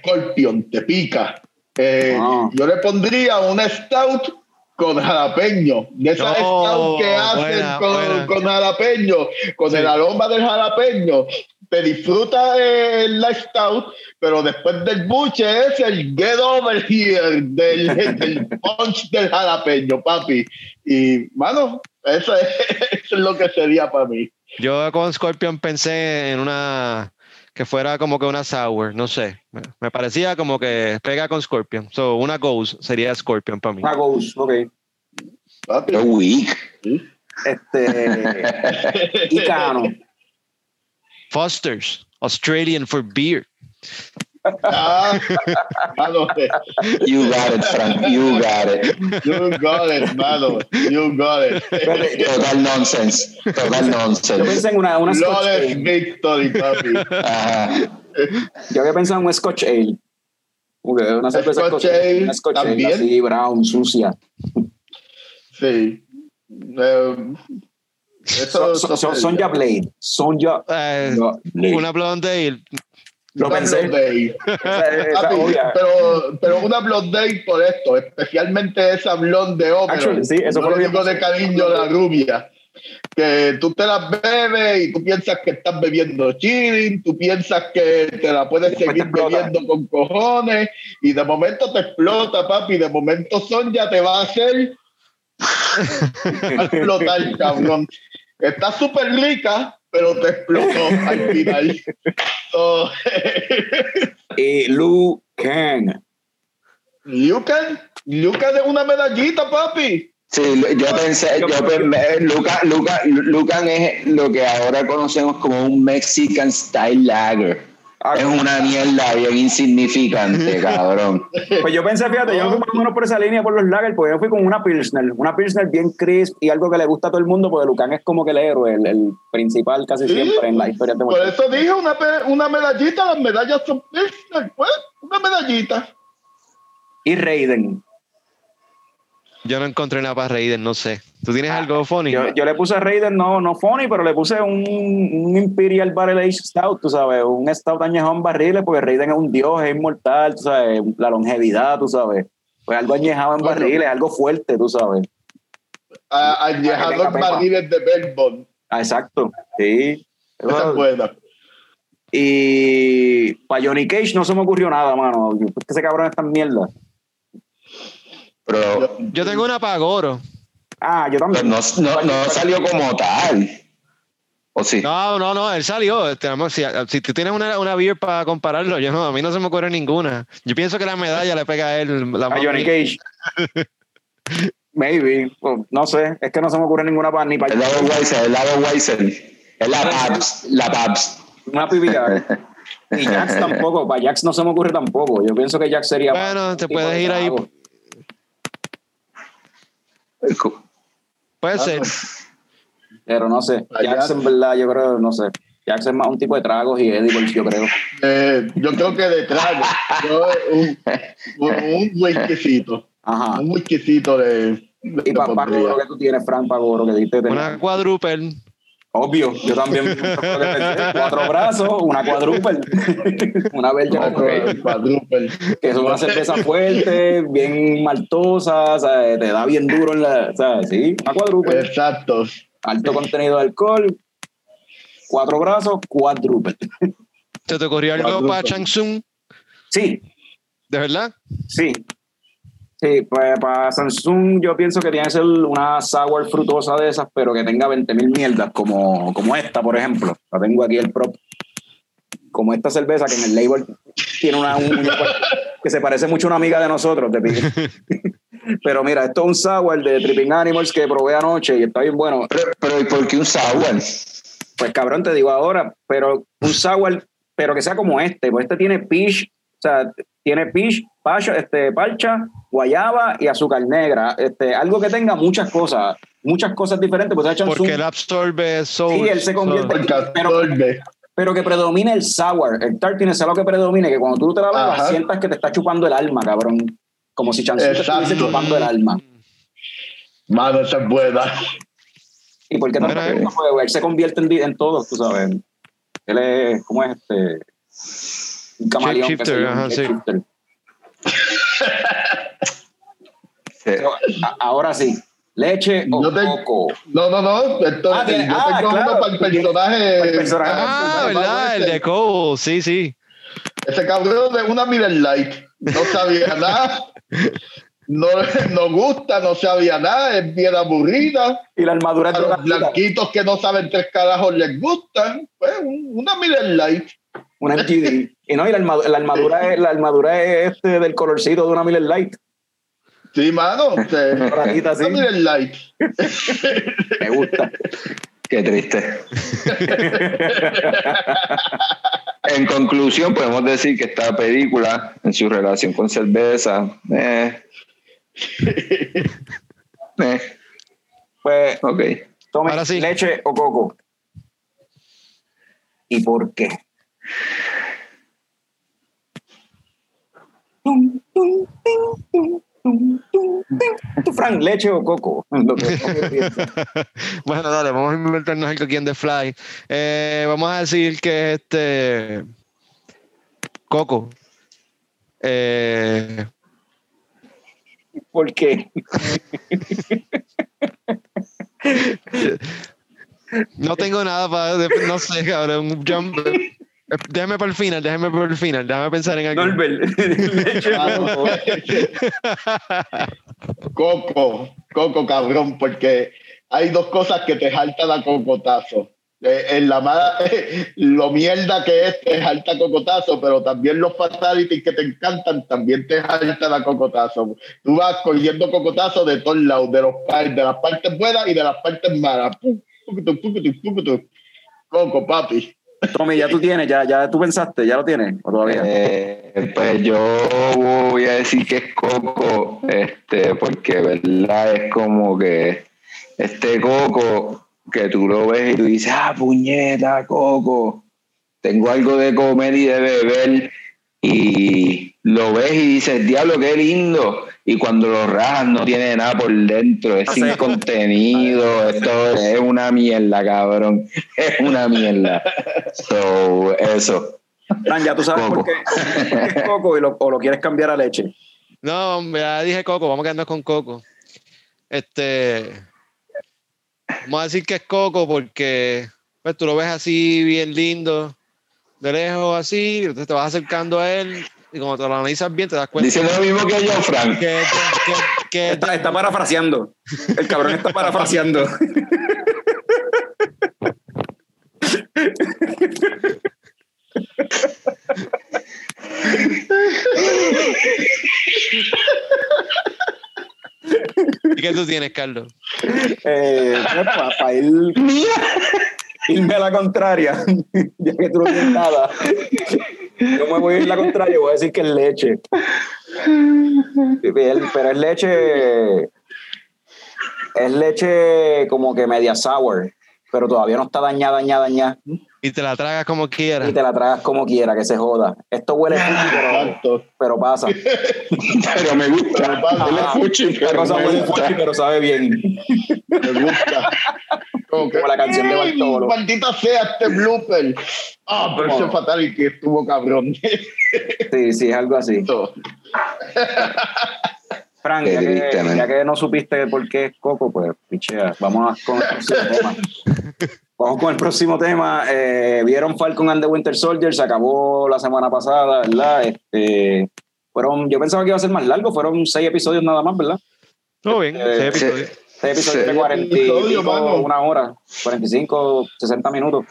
Scorpion, te pica. Eh, ah. Yo le pondría un stout con jalapeño, de esa stout que hacen con, con, jalapeño, con el aroma del jalapeño. Te disfruta el stout, pero después del buche es el get over here del, [laughs] del punch del jalapeño, papi. Y, mano, eso es, [laughs] eso es lo que sería para mí. Yo con Scorpion pensé en una que fuera como que una sour, no sé. Me parecía como que pega con Scorpion. So, una Ghost sería Scorpion para mí. Una Ghost, ok. Qué weak. Este. [laughs] Icano. Foster's, Australian for beer. Ah, [laughs] you got it, Frank. You got it. You got it, mano. You got it. Total nonsense. Total nonsense. Yo pensé en una, una Scotch Ale. victory, papi. Yo había pensado en un Scotch Ale. Una cerveza Scotch, Ale. Una Scotch Ale así, brown, sucia. Sí. Um, eso, son, son, Sonja Blade. Sonja eh, Blade. Una Blonde Ale lo pensé. pero, pero una blonde por esto, especialmente esa blonde hombre. Sí, eso fue lo digo de cariño la rubia. Que tú te la bebes y tú piensas que estás bebiendo chilling, tú piensas que te la puedes seguir bebiendo con cojones y de momento te explota, papi. De momento son ya te va a hacer a [laughs] explotar, cabrón. está súper rica, pero te explotó al final. So, Y Lu Kang. Lucan, Lucan es una medallita, papi. Sí, yo pensé, yo pensé, Lucan, Lucan, Lucan es lo que ahora conocemos como un Mexican Style Lager. Ah, Es una mierda bien insignificante, cabrón. [laughs] Pues yo pensé, fíjate, yo fui más o menos por esa línea por los lagers, porque yo fui con una Pilsner, una Pilsner bien crisp y algo que le gusta a todo el mundo, porque Lucan es como que el héroe, el, el principal casi Sí, siempre en la historia de Por eso dije una, una medallita, las medallas son Pilsner, pues, una medallita. Y Raiden. Yo no encontré nada para Raiden, no sé. ¿Tú tienes algo funny? Yo, yo le puse a Raiden, no, no funny, pero le puse un, un Imperial Barrel Age Stout, tú sabes, un Stout añejado en barriles, porque Raiden es un dios, es inmortal, tú sabes, la longevidad, tú sabes. Pues algo añejado en Bueno. barriles, algo fuerte, tú sabes. A- Añejado en barriles de Belbon. Ah, exacto, sí. Esa es buena. Y para Johnny Cage no se me ocurrió nada, mano. Es que ese cabrón es tan mierda. Pero Yo tengo una para Goro. Ah, yo también. no, no, no salió como tal. ¿O sí? No, no, no, él salió. Tenemos- si, si tú tienes una, una beer para compararlo, yo no, a mí no se me ocurre ninguna. Yo pienso que la medalla le pega a él. La A Johnny. Cage. Maybe. Pues, no sé. Es que no se me ocurre ninguna para ni para El lado Weiser, el lado Weiser. Es la Pabs, la Pabs. una PBR. [laughs] Y Jax tampoco. Para Jax no se me ocurre tampoco. Yo pienso que Jax sería. Bueno, te puedes de ir ahí. trago. Puede Ah, ser. Pero no sé. Jax. en verdad, yo creo, no sé. Jax es más un tipo de tragos y edibles, yo creo. Eh, yo creo que de trago. Yo, un, un, un whiskycito. Ajá. Un whiskycito de. de- Y pondría. Goro que tú tienes, Frank, para Goro, que diste. Una quadruple. Obvio, yo también. Cuatro brazos, una [laughs] cuádruple. una Belgian Otro, Oak, quadruple. que es una cerveza fuerte, bien maltosa, ¿sabes? te da bien duro en la. ¿sabes? Sí, una cuádruple. Exacto. Alto contenido de alcohol, cuatro brazos, cuádruple. ¿Se te ocurrió algo para Changsung? Sí, ¿De verdad? sí. Sí, pues para Samsung yo pienso que tiene que ser una sour frutosa de esas, pero que tenga 20.000 mierdas, como, como esta, por ejemplo. La tengo aquí el prop. Como esta cerveza que en el label tiene una, un que se parece mucho a una amiga de nosotros. De Pique. [laughs] pero mira, esto es un sour de Tripping Animals que probé anoche y está bien bueno. Pero, pero ¿y por qué un sour? Pues cabrón, te digo ahora, pero un sour, pero que sea como este, pues este tiene peach, o sea, tiene peach, pacho, este, parcha, guayaba y azúcar negra, este, algo que tenga muchas cosas, muchas cosas diferentes, pues echan Porque él absorbe soul. Sí, él se convierte-. Porque Pero- pero que predomine el sour, el tart tiene que ser lo que predomine, que cuando tú te la bebas sientas que te está chupando el alma, cabrón, como si Chansu te estuviese chupando el alma. Mano, esa es buena. ¿Y por qué tanto él se convierte en, en todo, tú sabes. Él es, ¿cómo es este? Un camaleón. yo, un ajá, sí. Sí. Ahora sí, leche o Yo te- coco. No, no, no. Esto, Ah, yo ah, tengo claro. uno para el personaje. El personaje. Ah, ¿verdad? El ese. de Cole, sí, sí. Ese cabrón de una Miller Light. No sabía [laughs] nada. No, no gusta, no sabía nada. Es bien aburrida. Y la armadura es los blanquitos que no saben tres carajos les gustan. Pues un- una Miller Light. Una MGD. Y no, y la armadura, la armadura, es, la armadura es este del colorcito de una Miller Light. Sí, mano. este, Doradita así. Una Miller Light. Me gusta. Qué triste. En conclusión, podemos decir que esta película, en su relación con cerveza, eh, eh, Pues, ok. tome Ahora sí. leche o coco. ¿Y por qué? Tú, Frank, leche o coco. Lo que- lo que piensas. [laughs] Bueno, dale, vamos a inventarnos algo aquí en The Fly. Eh, vamos a decir que este. Coco. Eh, ¿Por qué? [laughs] no tengo nada para. No sé, cabrón. Jump- Déjame para el final, déjame por el final, déjame pensar en algo. Norbert, [laughs] Mano, coco. Coco, cabrón, porque hay dos cosas que te jaltan a cocotazo. Eh, en la mala, [laughs] lo mierda que es te jalta cocotazo, pero también los fatalities que te encantan también te jaltan a cocotazo. Tú vas cogiendo cocotazo de todos lados, de, los, de las partes buenas y de las partes malas. Coco, papi. Tommy, ya tú [laughs] tienes, ya, ya tú pensaste, ya lo tienes, o todavía. Eh, pues yo voy a decir que es Coco, este, porque verdad es como que este Coco que tú lo ves y tú dices, ah, puñeta, Coco, tengo algo de comer y de beber, y lo ves y dices, diablo, qué lindo. Y cuando lo rajas no tiene nada por dentro, es sin contenido, esto es una mierda, cabrón. Es una mierda. So, eso. Fran, ya tú sabes por qué, es coco y lo, o lo quieres cambiar a leche. No, ya dije coco, vamos a quedarnos con coco. Este. Vamos a decir que es coco porque pues, tú lo ves así bien lindo, de lejos así, entonces te vas acercando a él y como te lo analizas bien te das cuenta. Dice lo mismo que yo, Frank. Que, que, que, Está, está parafraseando. El cabrón está parafraseando. ¿Y qué tú tienes, Carlos? Eh, para ir, irme a la contraria, [laughs] ya que tú no tienes nada. Yo me voy a ir la contraria, voy a decir que es leche. [laughs] Pero es leche. Es leche como que media sour, pero todavía no está dañada, dañada, dañada. Y te la tragas como quieras. Y te la tragas como quiera, que se joda. Esto huele fuchi, pero, pero pasa. [laughs] Pero me gusta. Huele fuchi, La pero cosa me huele gusta. fuchi, pero sabe bien. Me gusta. Como, Como la canción de Bartolo. Maldita sea este blooper. Ah, pero ese fatality estuvo cabrón. Sí, sí, es algo así. Frank, ya que, triste, man. ya que no supiste por qué es Coco, pues pichea. Vamos con el próximo [laughs] tema. Vamos con el próximo tema. Eh, Vieron Falcon and the Winter Soldier, se acabó la semana pasada, ¿verdad? Este, fueron, yo pensaba que iba a ser más largo, fueron seis episodios nada más, ¿verdad? Todo bien, Eh, seis episodios. Seis episodios Sí. de 40 y Episodio, pico, mano. una hora, 45, 60 minutos.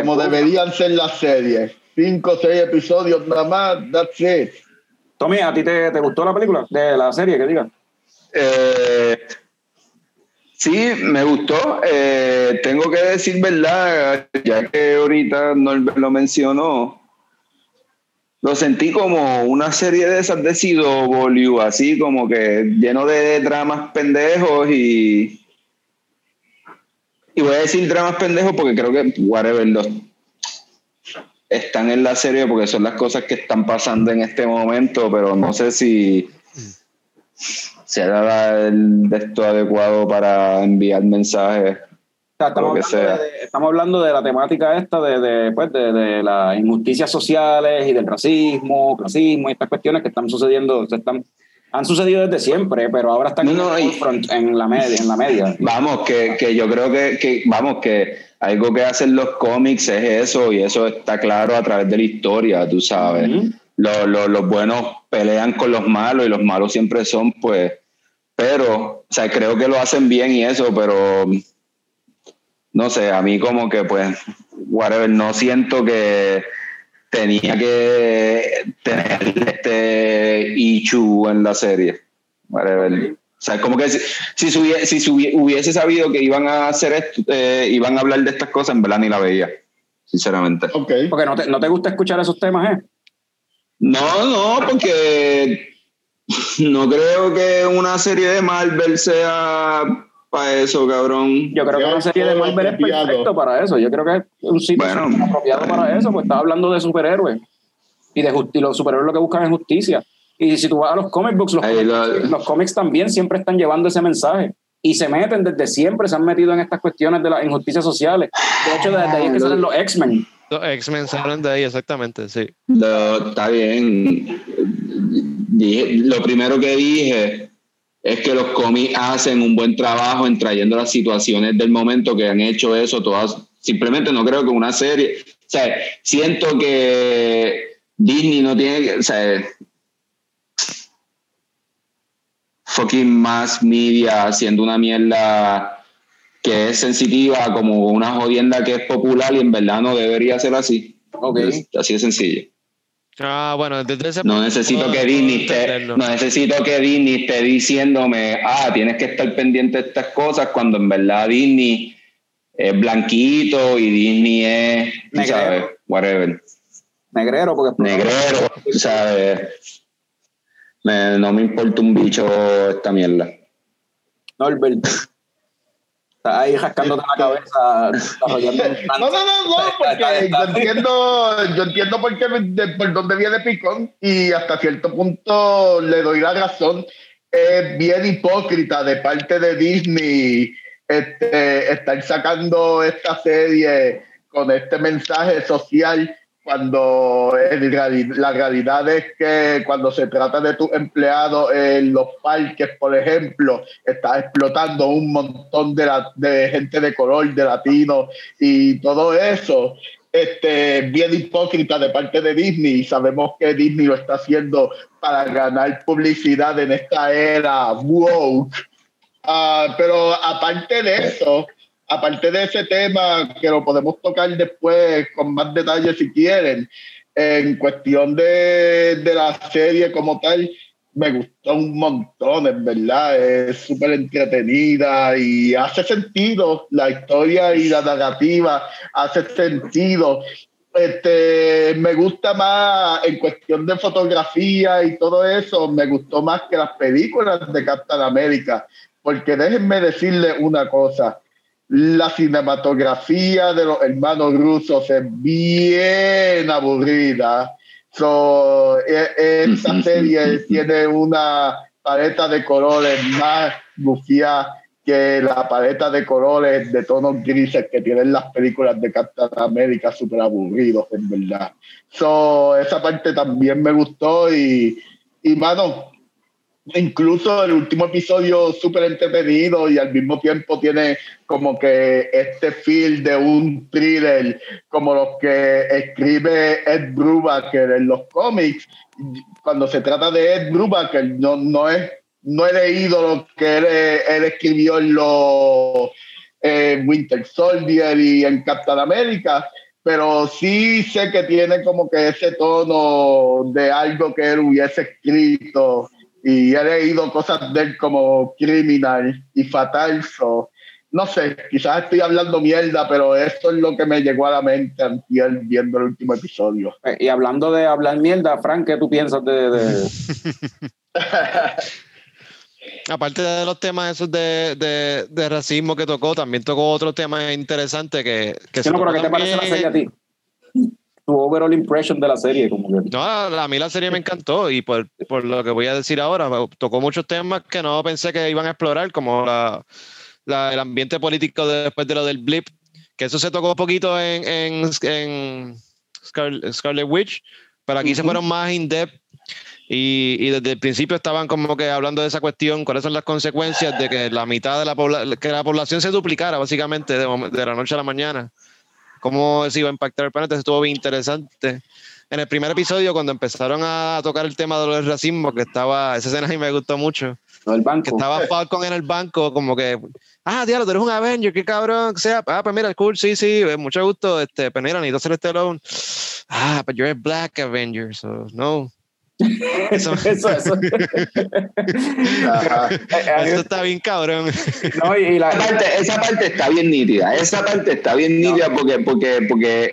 Como deberían ser las series. Cinco o seis episodios nada más, that's it. Tommy, ¿a ti te, te gustó la película? De la serie, que diga. Eh, sí, me gustó. Eh, tengo que decir verdad, ya que ahorita Norbert lo mencionó. Lo sentí como una serie de esas de CW, así como que lleno de dramas pendejos y. Y voy a decir dramas pendejos porque creo que, whatever, los están en la serie porque son las cosas que están pasando en este momento, pero no sé si será el de esto adecuado para enviar mensajes. Sea, estamos, hablando de, estamos hablando de la temática esta de, de, pues, de, de las injusticias sociales y del racismo, clasismo y estas cuestiones que están sucediendo, se están, han sucedido desde siempre, pero ahora están No, en, no, y- en la media. En la media. Vamos, que, que yo creo que, que, vamos, que algo que hacen los cómics es eso, y eso está claro a través de la historia, tú sabes. Ujú. Los, los, los buenos pelean con los malos y los malos siempre son, pues, pero, o sea, creo que lo hacen bien y eso, pero no sé, a mí como que, pues, whatever, no siento que tenía que tener este Ichu en la serie. Whatever. O sea, como que si, si, se hubie- si se hubie- hubiese sabido que iban a hacer esto, eh, iban a hablar de estas cosas, en verdad ni la veía, sinceramente. Ok. Porque no te, no te gusta escuchar esos temas, ¿eh? No, no, porque no creo que una serie de Marvel sea para eso, cabrón. Yo creo que una serie de Marvel es apropiado. perfecto para eso. Yo creo que es un sitio Bueno. apropiado para eso, pues estás hablando de superhéroes. Y, de y los superhéroes lo que buscan es justicia. Y si tú vas a los comic books, los, Ahí comic- lo- los cómics también siempre están llevando ese mensaje. Y se meten desde siempre, se han metido en estas cuestiones de las injusticias sociales. De hecho, desde ahí es que salen los X-Men. Los X-Men salen de ahí, exactamente, sí. Lo- está bien. Dije- lo primero que dije es que los cómics hacen un buen trabajo en trayendo las situaciones del momento que han hecho eso todas. Simplemente no creo que una serie. O sea, siento que Disney no tiene. O sea, fucking mass media haciendo una mierda que es sensitiva como una jodienda que es popular y en verdad no debería ser así. Ok. así de sencillo. Ah, bueno, desde ese No necesito que Disney esté, no necesito que Disney esté diciéndome, ah, tienes que estar pendiente de estas cosas cuando en verdad Disney es blanquito y Disney es, tú Negrero. sabes, whatever. Negrero, porque Negrero, tú sabes. Me- no me importa un bicho esta mierda. Norbert. Está ahí rascándote la cabeza, desarrollando. No, no, no, no, porque yo entiendo, yo entiendo por, qué, de- por dónde viene Picón y hasta cierto punto le doy la razón. Es bien hipócrita de parte de Disney este, estar sacando esta serie con este mensaje social cuando reali- la realidad es que cuando se trata de tus empleados en los parques, por ejemplo, está explotando un montón de, la- de gente de color, de latinos y todo eso. Este, bien hipócrita de parte de Disney y sabemos que Disney lo está haciendo para ganar publicidad en esta era woke. Ah, pero aparte de eso, aparte de ese tema que lo podemos tocar después con más detalle si quieren, en cuestión de, de la serie como tal, me gustó un montón, en verdad, es súper entretenida y hace sentido, la historia y la narrativa hace sentido. Este, me gusta más en cuestión de fotografía y todo eso, me gustó más que las películas de Captain America, porque déjenme decirle una cosa, la cinematografía de los hermanos rusos es bien aburrida. So, e- esta [laughs] serie tiene una paleta de colores más bufía que la paleta de colores de tonos grises que tienen las películas de Captain America súper aburridos, en verdad. So, esa parte también me gustó y, y mano, incluso el último episodio súper entretenido y al mismo tiempo tiene como que este feel de un thriller como los que escribe Ed Brubaker en los cómics. Cuando se trata de Ed Brubaker, no, no, es, no he leído lo que él, escribió en los Winter Soldier y en Captain America, pero sí sé que tiene como que ese tono de algo que él hubiese escrito y he leído cosas de él como Criminal y Fatal, so, no sé, quizás estoy hablando mierda, pero esto es lo que me llegó a la mente antier viendo el último episodio. Eh, Y hablando de hablar mierda, Frank, ¿qué tú piensas de, de- [laughs] Aparte de los temas esos de, de, de racismo que tocó, también tocó otro tema interesante que, que Sí, no, pero tocó ¿qué te parece la serie a ti? Tu overall impression de la serie, como que... No, a mí la serie me encantó y por, por lo que voy a decir ahora, tocó muchos temas que no pensé que iban a explorar, como la, la- el ambiente político después de lo del blip, que eso se tocó un poquito en, en, en Scar- Scarlet Witch, pero aquí se fueron más in-depth y, y desde el principio estaban como que hablando de esa cuestión, cuáles son las consecuencias de que la mitad de la, que la población se duplicara básicamente de, de la noche a la mañana. Cómo se iba a impactar el planeta, eso estuvo bien interesante. En el primer episodio, cuando empezaron a tocar el tema de del racismo, que estaba, esa escena mí me gustó mucho, del que banco. estaba Falcon en el banco, como que, ah, diablo, tú eres un Avenger, qué cabrón, que sea, ah, pues mira, cool, sí, sí, eh, mucho gusto, este, pero mira, necesito hacer este alone. Ah, but you're a Black Avenger, so no. [laughs] Eso, eso, eso. [laughs] Ajá. Eso está bien cabrón. no, y, la, Esa parte, esa parte está bien nítida. Esa parte está bien nítida porque, porque, porque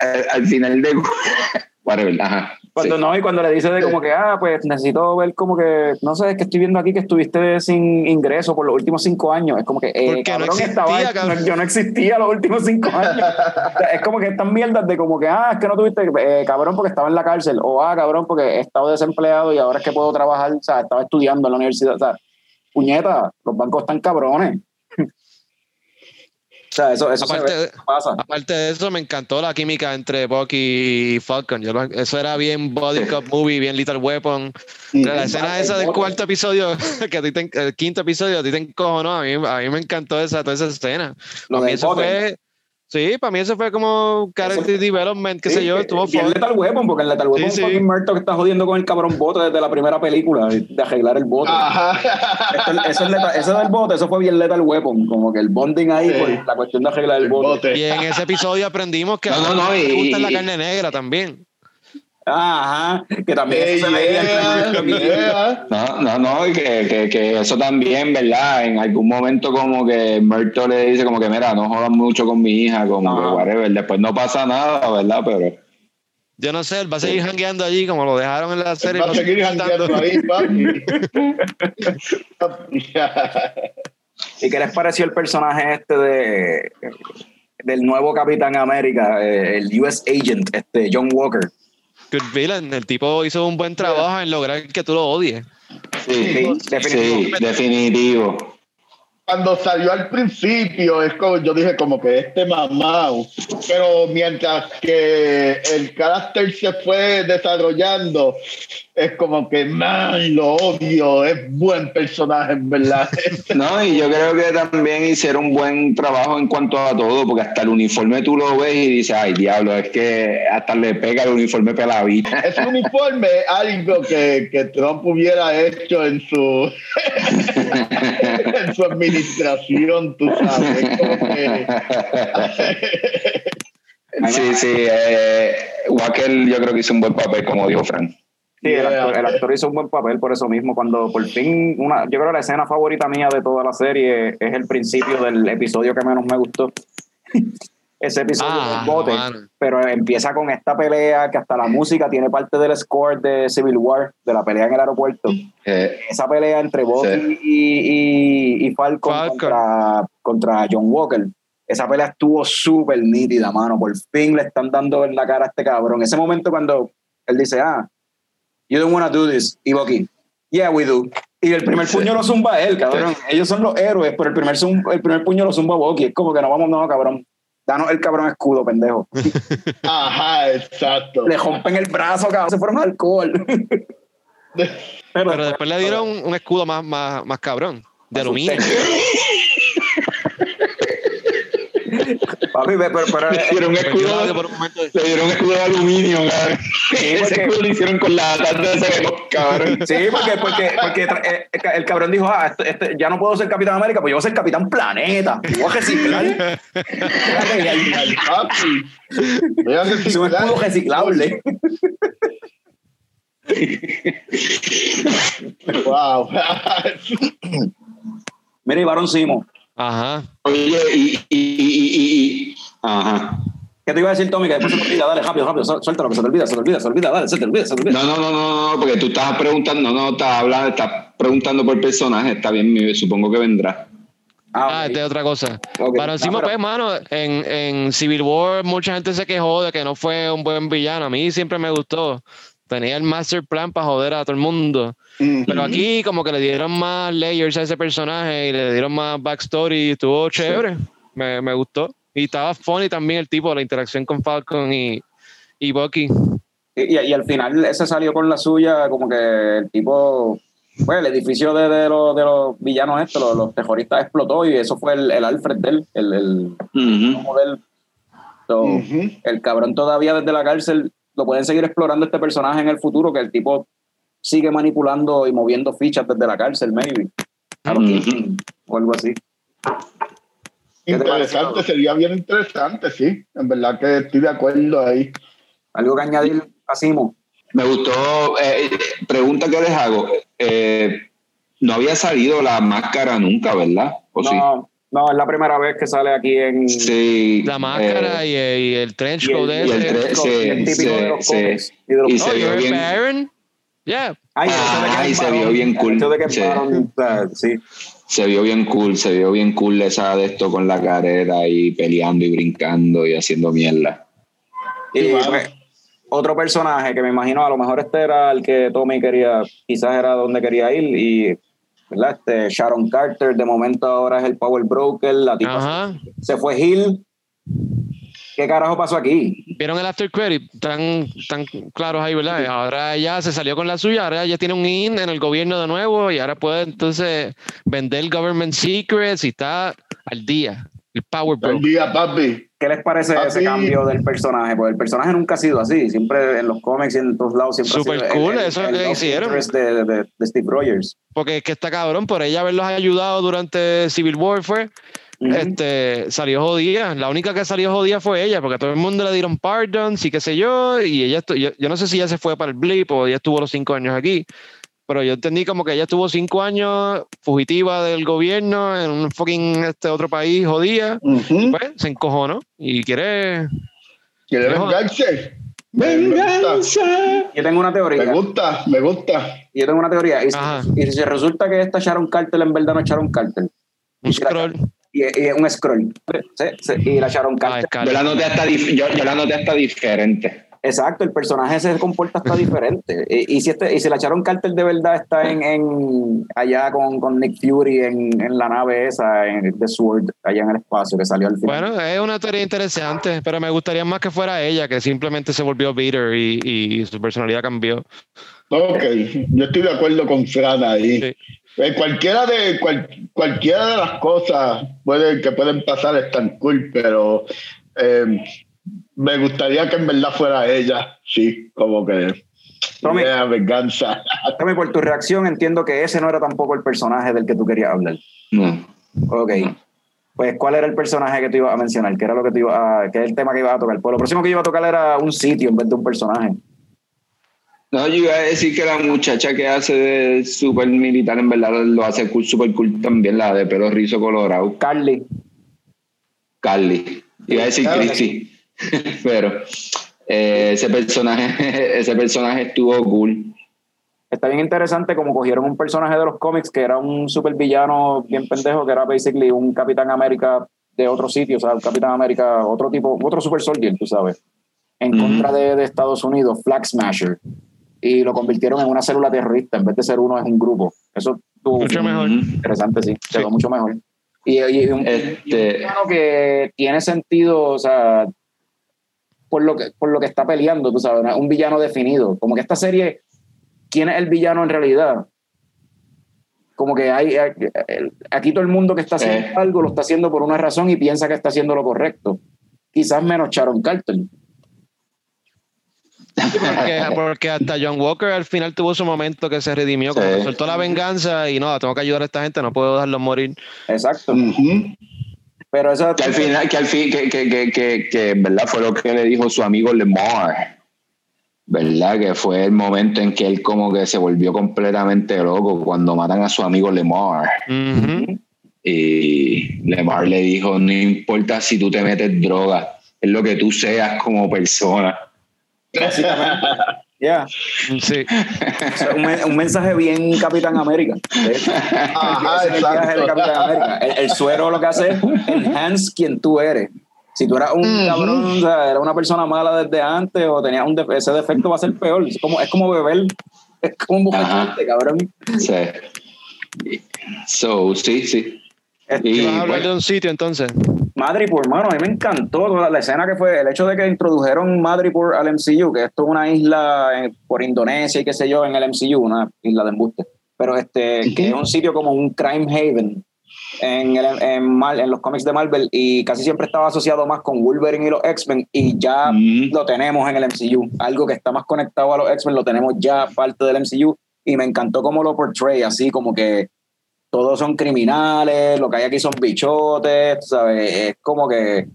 eh, al final de. [laughs] Whatever, ajá. Cuando sí. no, y cuando le dice de como que, ah, pues necesito ver como que, no sé, es que estoy viendo aquí que estuviste sin ingreso por los últimos cinco años. Es como que, eh, Porque no cabrón, existía, estaba, cabrón. no- yo no existía los últimos cinco años. O sea, es como que estas mierdas de como que, ah, es que no tuviste, eh, cabrón, porque estaba en la cárcel, o ah, cabrón, porque he estado desempleado y ahora es que puedo trabajar, o sea, estaba estudiando en la universidad, o sea, puñeta, los bancos están cabrones. Sea, eso, eso Aparte ve, de- eso pasa. Aparte de eso, me encantó la química entre Bucky y Falcon. Yo lo- eso era bien Body Cop Movie, bien Little Weapon. La escena esa del cuarto episodio, [laughs] que a ti te- el quinto episodio, a ti te encojonó. A mí, a mí me encantó esa, toda esa escena. Lo mí eso bote. fue Sí, para mí eso fue como character development, qué sé yo, estuvo Bien fun. Lethal Weapon, porque en Lethal Weapon Sí, sí. que está jodiendo con el cabrón bote desde la primera película, de arreglar el bote. Ajá. Esto- eso, es lethal- eso del bote, eso fue bien Lethal Weapon, como que el bonding ahí Sí. por la cuestión de arreglar el El bote. bote. Y en ese episodio aprendimos que No, no, no, me y- gusta la y- carne negra también. Ajá, que también eso se veía yeah. No, no, no, y que, que, que eso también, ¿verdad? En algún momento como que Murto le dice como que, mira, no jodas mucho con mi hija, como Ajá. que whatever. Después no pasa nada, ¿verdad? Pero Yo no sé, él va a seguir jangueando allí como lo dejaron en la serie. Va a seguir jangueando ahí, papi. [laughs] ¿Y qué les pareció el personaje este de del nuevo Capitán América, eh, el US Agent, este John Walker? Good villain. El tipo hizo un buen trabajo en lograr que tú lo odies. sí, definitivo. sí, definitivo. Cuando salió al principio, es como yo dije, como que este mamado. Pero mientras que el carácter se fue desarrollando, es como que, man, lo odio. Es buen personaje, en verdad. [laughs] No, y yo creo que también hicieron un buen trabajo en cuanto a todo, porque hasta el uniforme tú lo ves y dices, ay, diablo, es que hasta le pega el uniforme peladita. Ese uniforme es [laughs] algo que, que Trump hubiera hecho en su, [laughs] en su administración, tú sabes. Que, [laughs] Sí, sí, eh, Walker yo creo que hizo un buen papel, como dijo Frank. Sí, el, Yeah. actor, el actor hizo un buen papel por eso mismo. Cuando por fin, una, yo creo que la escena favorita mía de toda la serie es el principio del episodio que menos me gustó. Ese episodio Ah, del bote. mano. Pero empieza con esta pelea que hasta la música tiene parte del score de Civil War, de la pelea en el aeropuerto. Eh, Esa pelea entre Bucky Sí. y, y, y Falcon, Falcon. Contra, contra John Walker. Esa pelea estuvo súper nítida, mano. Por fin le están dando en la cara a este cabrón. Ese momento cuando él dice, ah, you don't wanna do this. Y Bucky, yeah, we do. Y el primer Sí. puño lo zumba él, cabrón. Ellos son los héroes, pero el primer, el primer puño lo zumba Bucky. Es como que no vamos, no, cabrón. Danos el cabrón escudo, pendejo. [laughs] ajá, exacto. Le rompen el brazo, cabrón. Se fueron al alcohol. pero, [laughs] Pero después le dieron un escudo más, más, más cabrón, de aluminio. Papi, pero, pero, le dieron un escudo, por un momento le dieron un escudo de aluminio, cabrón. Ese porque- escudo lo hicieron con la tarde de ese cabrón. Sí, porque, porque, porque eh, el ca- el cabrón dijo, ah, este- este, ya no puedo ser Capitán América, pues yo voy a ser Capitán Planeta. Voy a reciclar. Voy a [laughs] Es un escudo reciclable. Wow. Mira, y Barón Simo. Ajá. Oye, y, y, y, y, y- ajá. ¿Qué te iba a decir, Tommy? Que después se te olvida. Dale, rápido, rápido. Suéltalo, que se te olvida, se te olvida, se te olvida. Dale, se te olvida, se te olvida. No, no, no, no, no, porque tú estabas preguntando, no, no, estás hablando, estás preguntando por personaje, está bien, supongo que vendrá. Ah, ok. esta es otra cosa. Ok. Para encima, No, pero- pues, mano, en, en Civil War mucha gente se quejó de que no fue un buen villano. A mí siempre me gustó. Tenía el master plan para joder a todo el mundo. Pero aquí como que le dieron más layers a ese personaje y le dieron más backstory y estuvo chévere. Me, me gustó. Y estaba funny también el tipo, la interacción con Falcon y, y Bucky. Y, y al final ese salió con la suya, como que el tipo, pues el edificio de, de los, de los villanos estos, los, los terroristas explotó y eso fue el, el Alfred de él, el, el Ujú. El cabrón todavía desde la cárcel lo pueden seguir explorando este personaje en el futuro, que el tipo sigue manipulando y moviendo fichas desde la cárcel, maybe. Ujú. Kingpin, o algo así. ¿Qué te Interesante, sería bien interesante, sí. En verdad que estoy de acuerdo ahí. Algo que añadir a Simo. Me gustó, eh, pregunta que les hago, eh, no había salido la máscara nunca, ¿verdad? ¿O sí? No, no, es la primera vez que sale aquí en. Sí. La máscara eh, y, el- y el trench y el- coat y el sí, el típico de los sí, cómics y de los- y Oh, se vio you're bien. Baron? Yeah. Ay, se vio bien cool. Sí. sí. Se vio bien cool, se vio bien cool esa de esto con la carrera y peleando y brincando y haciendo mierda. Y otro personaje que me imagino a lo mejor este era el que Tommy quería, quizás era donde quería ir y ¿verdad? Este, Sharon Carter de momento ahora es el Power Broker, la tipa se fue Hill. ¿Qué carajo pasó aquí? ¿Vieron el after credit? Tan, tan claros ahí, ¿verdad? Ahora ya se salió con la suya, ahora ya tiene un in en el gobierno de nuevo y ahora puede entonces vender government secrets y está al día, El Power Bro. Día, papi. ¿Qué les parece Papi. ese cambio del personaje? Porque el personaje nunca ha sido así. Siempre en los cómics y en todos lados siempre Super ha sido cool, eso que love hicieron. De, de, de Steve Rogers. Porque es que está cabrón, por ella haberlos ayudado durante Civil War fue, Este, salió jodida. La única que salió jodida fue ella, porque a todo el mundo le dieron pardon, sí qué sé yo, y ella, yo, yo no sé si ella se fue para el blip o ella estuvo los cinco años aquí, pero yo entendí como que ella estuvo cinco años fugitiva del gobierno en un fucking este otro país jodida, Ujú. pues se encojonó y quiere... ¿Quiere vengarse? Gusta, Yo tengo una teoría. me gusta, me gusta. Yo tengo una teoría. Y si, y si resulta que esta Sharon Carter en verdad no es Sharon Carter. Un scroll. Y, y es un scroll. Sí, sí, y la Sharon Carter. Yo la noté hasta, yo, yo la noté hasta diferente. Exacto, el personaje se comporta hasta diferente. Y, y si este, y si la Sharon Carter de verdad está en, en allá con, con Nick Fury en, en la nave esa, en The Sword, allá en el espacio que salió al final. Bueno, es una teoría interesante, pero me gustaría más que fuera ella, que simplemente se volvió bitter y, y su personalidad cambió. Ok, yo estoy de acuerdo con Fran ahí. Sí. Eh, cualquiera de cual- cualquiera de las cosas puede, que pueden pasar están cool, pero eh, me gustaría que en verdad fuera ella, sí, como que Tommy. yeah, venganza. [laughs] Tommy, por tu reacción entiendo que ese no era tampoco el personaje del que tú querías hablar. No. Ok. Pues, ¿cuál era el personaje que tú ibas a mencionar? ¿Qué era lo que tú ibas a, qué es el tema que ibas a tocar? Pues lo próximo que iba a tocar era un sitio en vez de un personaje. No, yo iba a decir que la muchacha que hace de super militar en verdad lo hace cool, super cool también, la de pelo rizo colorado, Carly. Carly. Iba a decir Claro. Christy, [laughs] pero eh, ese personaje, [laughs] ese personaje estuvo cool. Está bien interesante como cogieron un personaje de los cómics que era un super villano bien pendejo, que era basically un Capitán América de otro sitio, o sea, un Capitán América, otro tipo, otro super soldier, tú sabes, en contra de, de Estados Unidos, Flag Smasher. Y lo convirtieron en una célula terrorista, en vez de ser uno, es un grupo. Eso estuvo Mucho mejor. Interesante, sí, Sí. quedó mucho mejor. Y, y- un, y un Este, villano que tiene sentido, o sea, por lo que, por lo que está peleando, tú sabes, un villano definido. Como que esta serie, ¿quién es el villano en realidad? Como que hay, hay- aquí todo el mundo que está haciendo Eh. algo lo está haciendo por una razón y piensa que está haciendo lo correcto. Quizás menos Sharon Carter. Porque, [laughs] porque hasta John Walker al final tuvo su momento que se redimió, Sí. que soltó la venganza y no, tengo que ayudar a esta gente, no puedo dejarlos morir. Exacto. Ujú. Pero eso que al final, que al fin, que, que, que, que, verdad fue lo que le dijo su amigo Lemar. ¿Verdad? Que fue el momento en que él como que se volvió completamente loco cuando matan a su amigo Lemar. Y Lemar le dijo, no importa si tú te metes droga, es lo que tú seas como persona. Básicamente. [laughs] Ya. Sí. O sea, un, men- un mensaje bien Capitán América. Ajá, el viaje de exacto. Capitán América. El, el suero lo que hace es enhance quien tú eres. Si tú eras un cabrón, o sea, eras una persona mala desde antes o tenías un def- ese defecto va a ser peor. Es como, es como beber. Es como un bocachante, cabrón. Sí. So, sí, sí. Este, Y- Vas a hablar bueno. de un sitio entonces. Madripoor, hermano, a mí me encantó toda la escena que fue, el hecho de que introdujeron Madripoor al MCU, que esto es una isla en- por Indonesia y qué sé yo, en el MCU, una isla de embuste, pero este, que es un sitio como un crime haven en, el- en, Mar- en los cómics de Marvel y casi siempre estaba asociado más con Wolverine y los X-Men y ya Mm. lo tenemos en el MCU, algo que está más conectado a los X-Men lo tenemos ya parte del MCU y me encantó cómo lo portray, así como que todos son criminales, lo que hay aquí son bichotes, ¿sabes? Es como que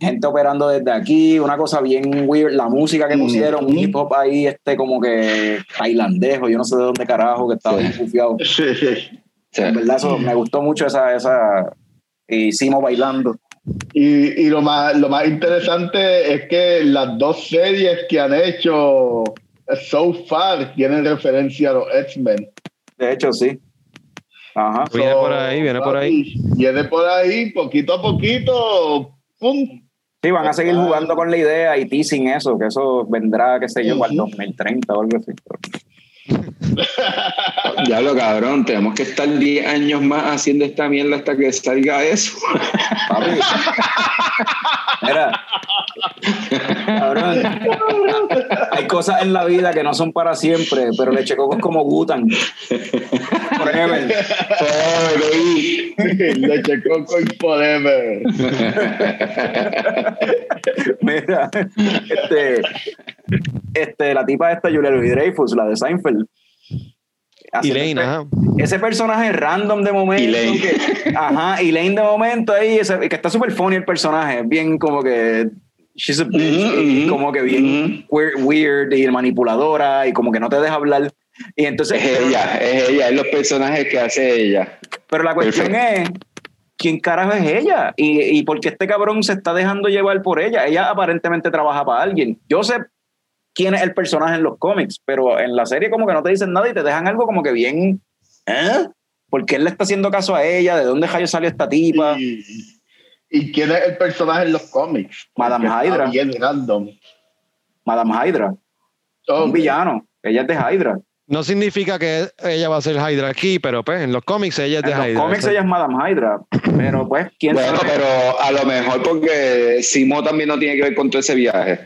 gente operando desde aquí, una cosa bien weird, la música que Ujú. pusieron, un hip hop ahí, este como que tailandejo, yo no sé de dónde carajo, que estaba Sí. bien. [laughs] Sí, sí. Sí. En verdad eso, me gustó mucho esa, esa, y Simo bailando. Y, y lo, más, lo más interesante es que las dos series que han hecho so far tienen referencia a los X-Men. De hecho, sí. Ajá. Viene por ahí, viene por ahí. Viene por ahí, poquito a poquito. ¡Pum! Sí, van a seguir jugando con la idea y teasing eso, que eso vendrá, qué sé yo, para el Ujú. 2030 o algo así. [laughs] Ya lo cabrón, tenemos que estar 10 años más haciendo esta mierda hasta que salga eso. Papi. Mira. Cabrón. Hay cosas en la vida que no son para siempre, pero Leche Coco es como Gutan. Por Forever. Leche Coco y Forever. [laughs] Mira, este, este, la tipa esta, Julia Louis Dreyfus, la de Seinfeld. Elaine, este- ajá. Ese personaje random de momento. Elaine. que- ajá, Elaine de momento ahí, ese- que está súper funny el personaje, bien como que. She's a bitch, Ujú, y ujú, como que bien weird, weird y manipuladora y como que no te deja hablar. Y entonces. Es ella, es ella, es los personajes que hace ella. Pero la cuestión Perfecto. es, ¿quién carajo es ella? Y, y por qué este cabrón se está dejando llevar por ella. Ella aparentemente trabaja para alguien. Yo sé quién es el personaje en los cómics, pero en la serie como que no te dicen nada y te dejan algo como que bien... ¿Eh? ¿Por qué él le está haciendo caso a ella? ¿De dónde rayo salió esta tipa? Y, ¿Y quién es el personaje en los cómics? Madame Hydra. Bien random. Madame Hydra. Un villano. Ella es de Hydra. No significa que ella va a ser Hydra aquí, pero pues en los cómics ella es de En los Hydra. cómics ella es Madame Hydra. Pero pues, ¿quién Bueno, sabe? pero a lo mejor porque Simo también no tiene que ver con todo ese viaje.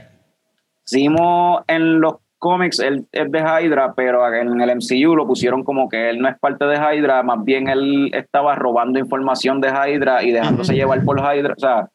Simo en los cómics él es de Hydra, pero en el MCU lo pusieron como que él no es parte de Hydra, más bien él estaba robando información de Hydra y dejándose llevar por Hydra. O sea,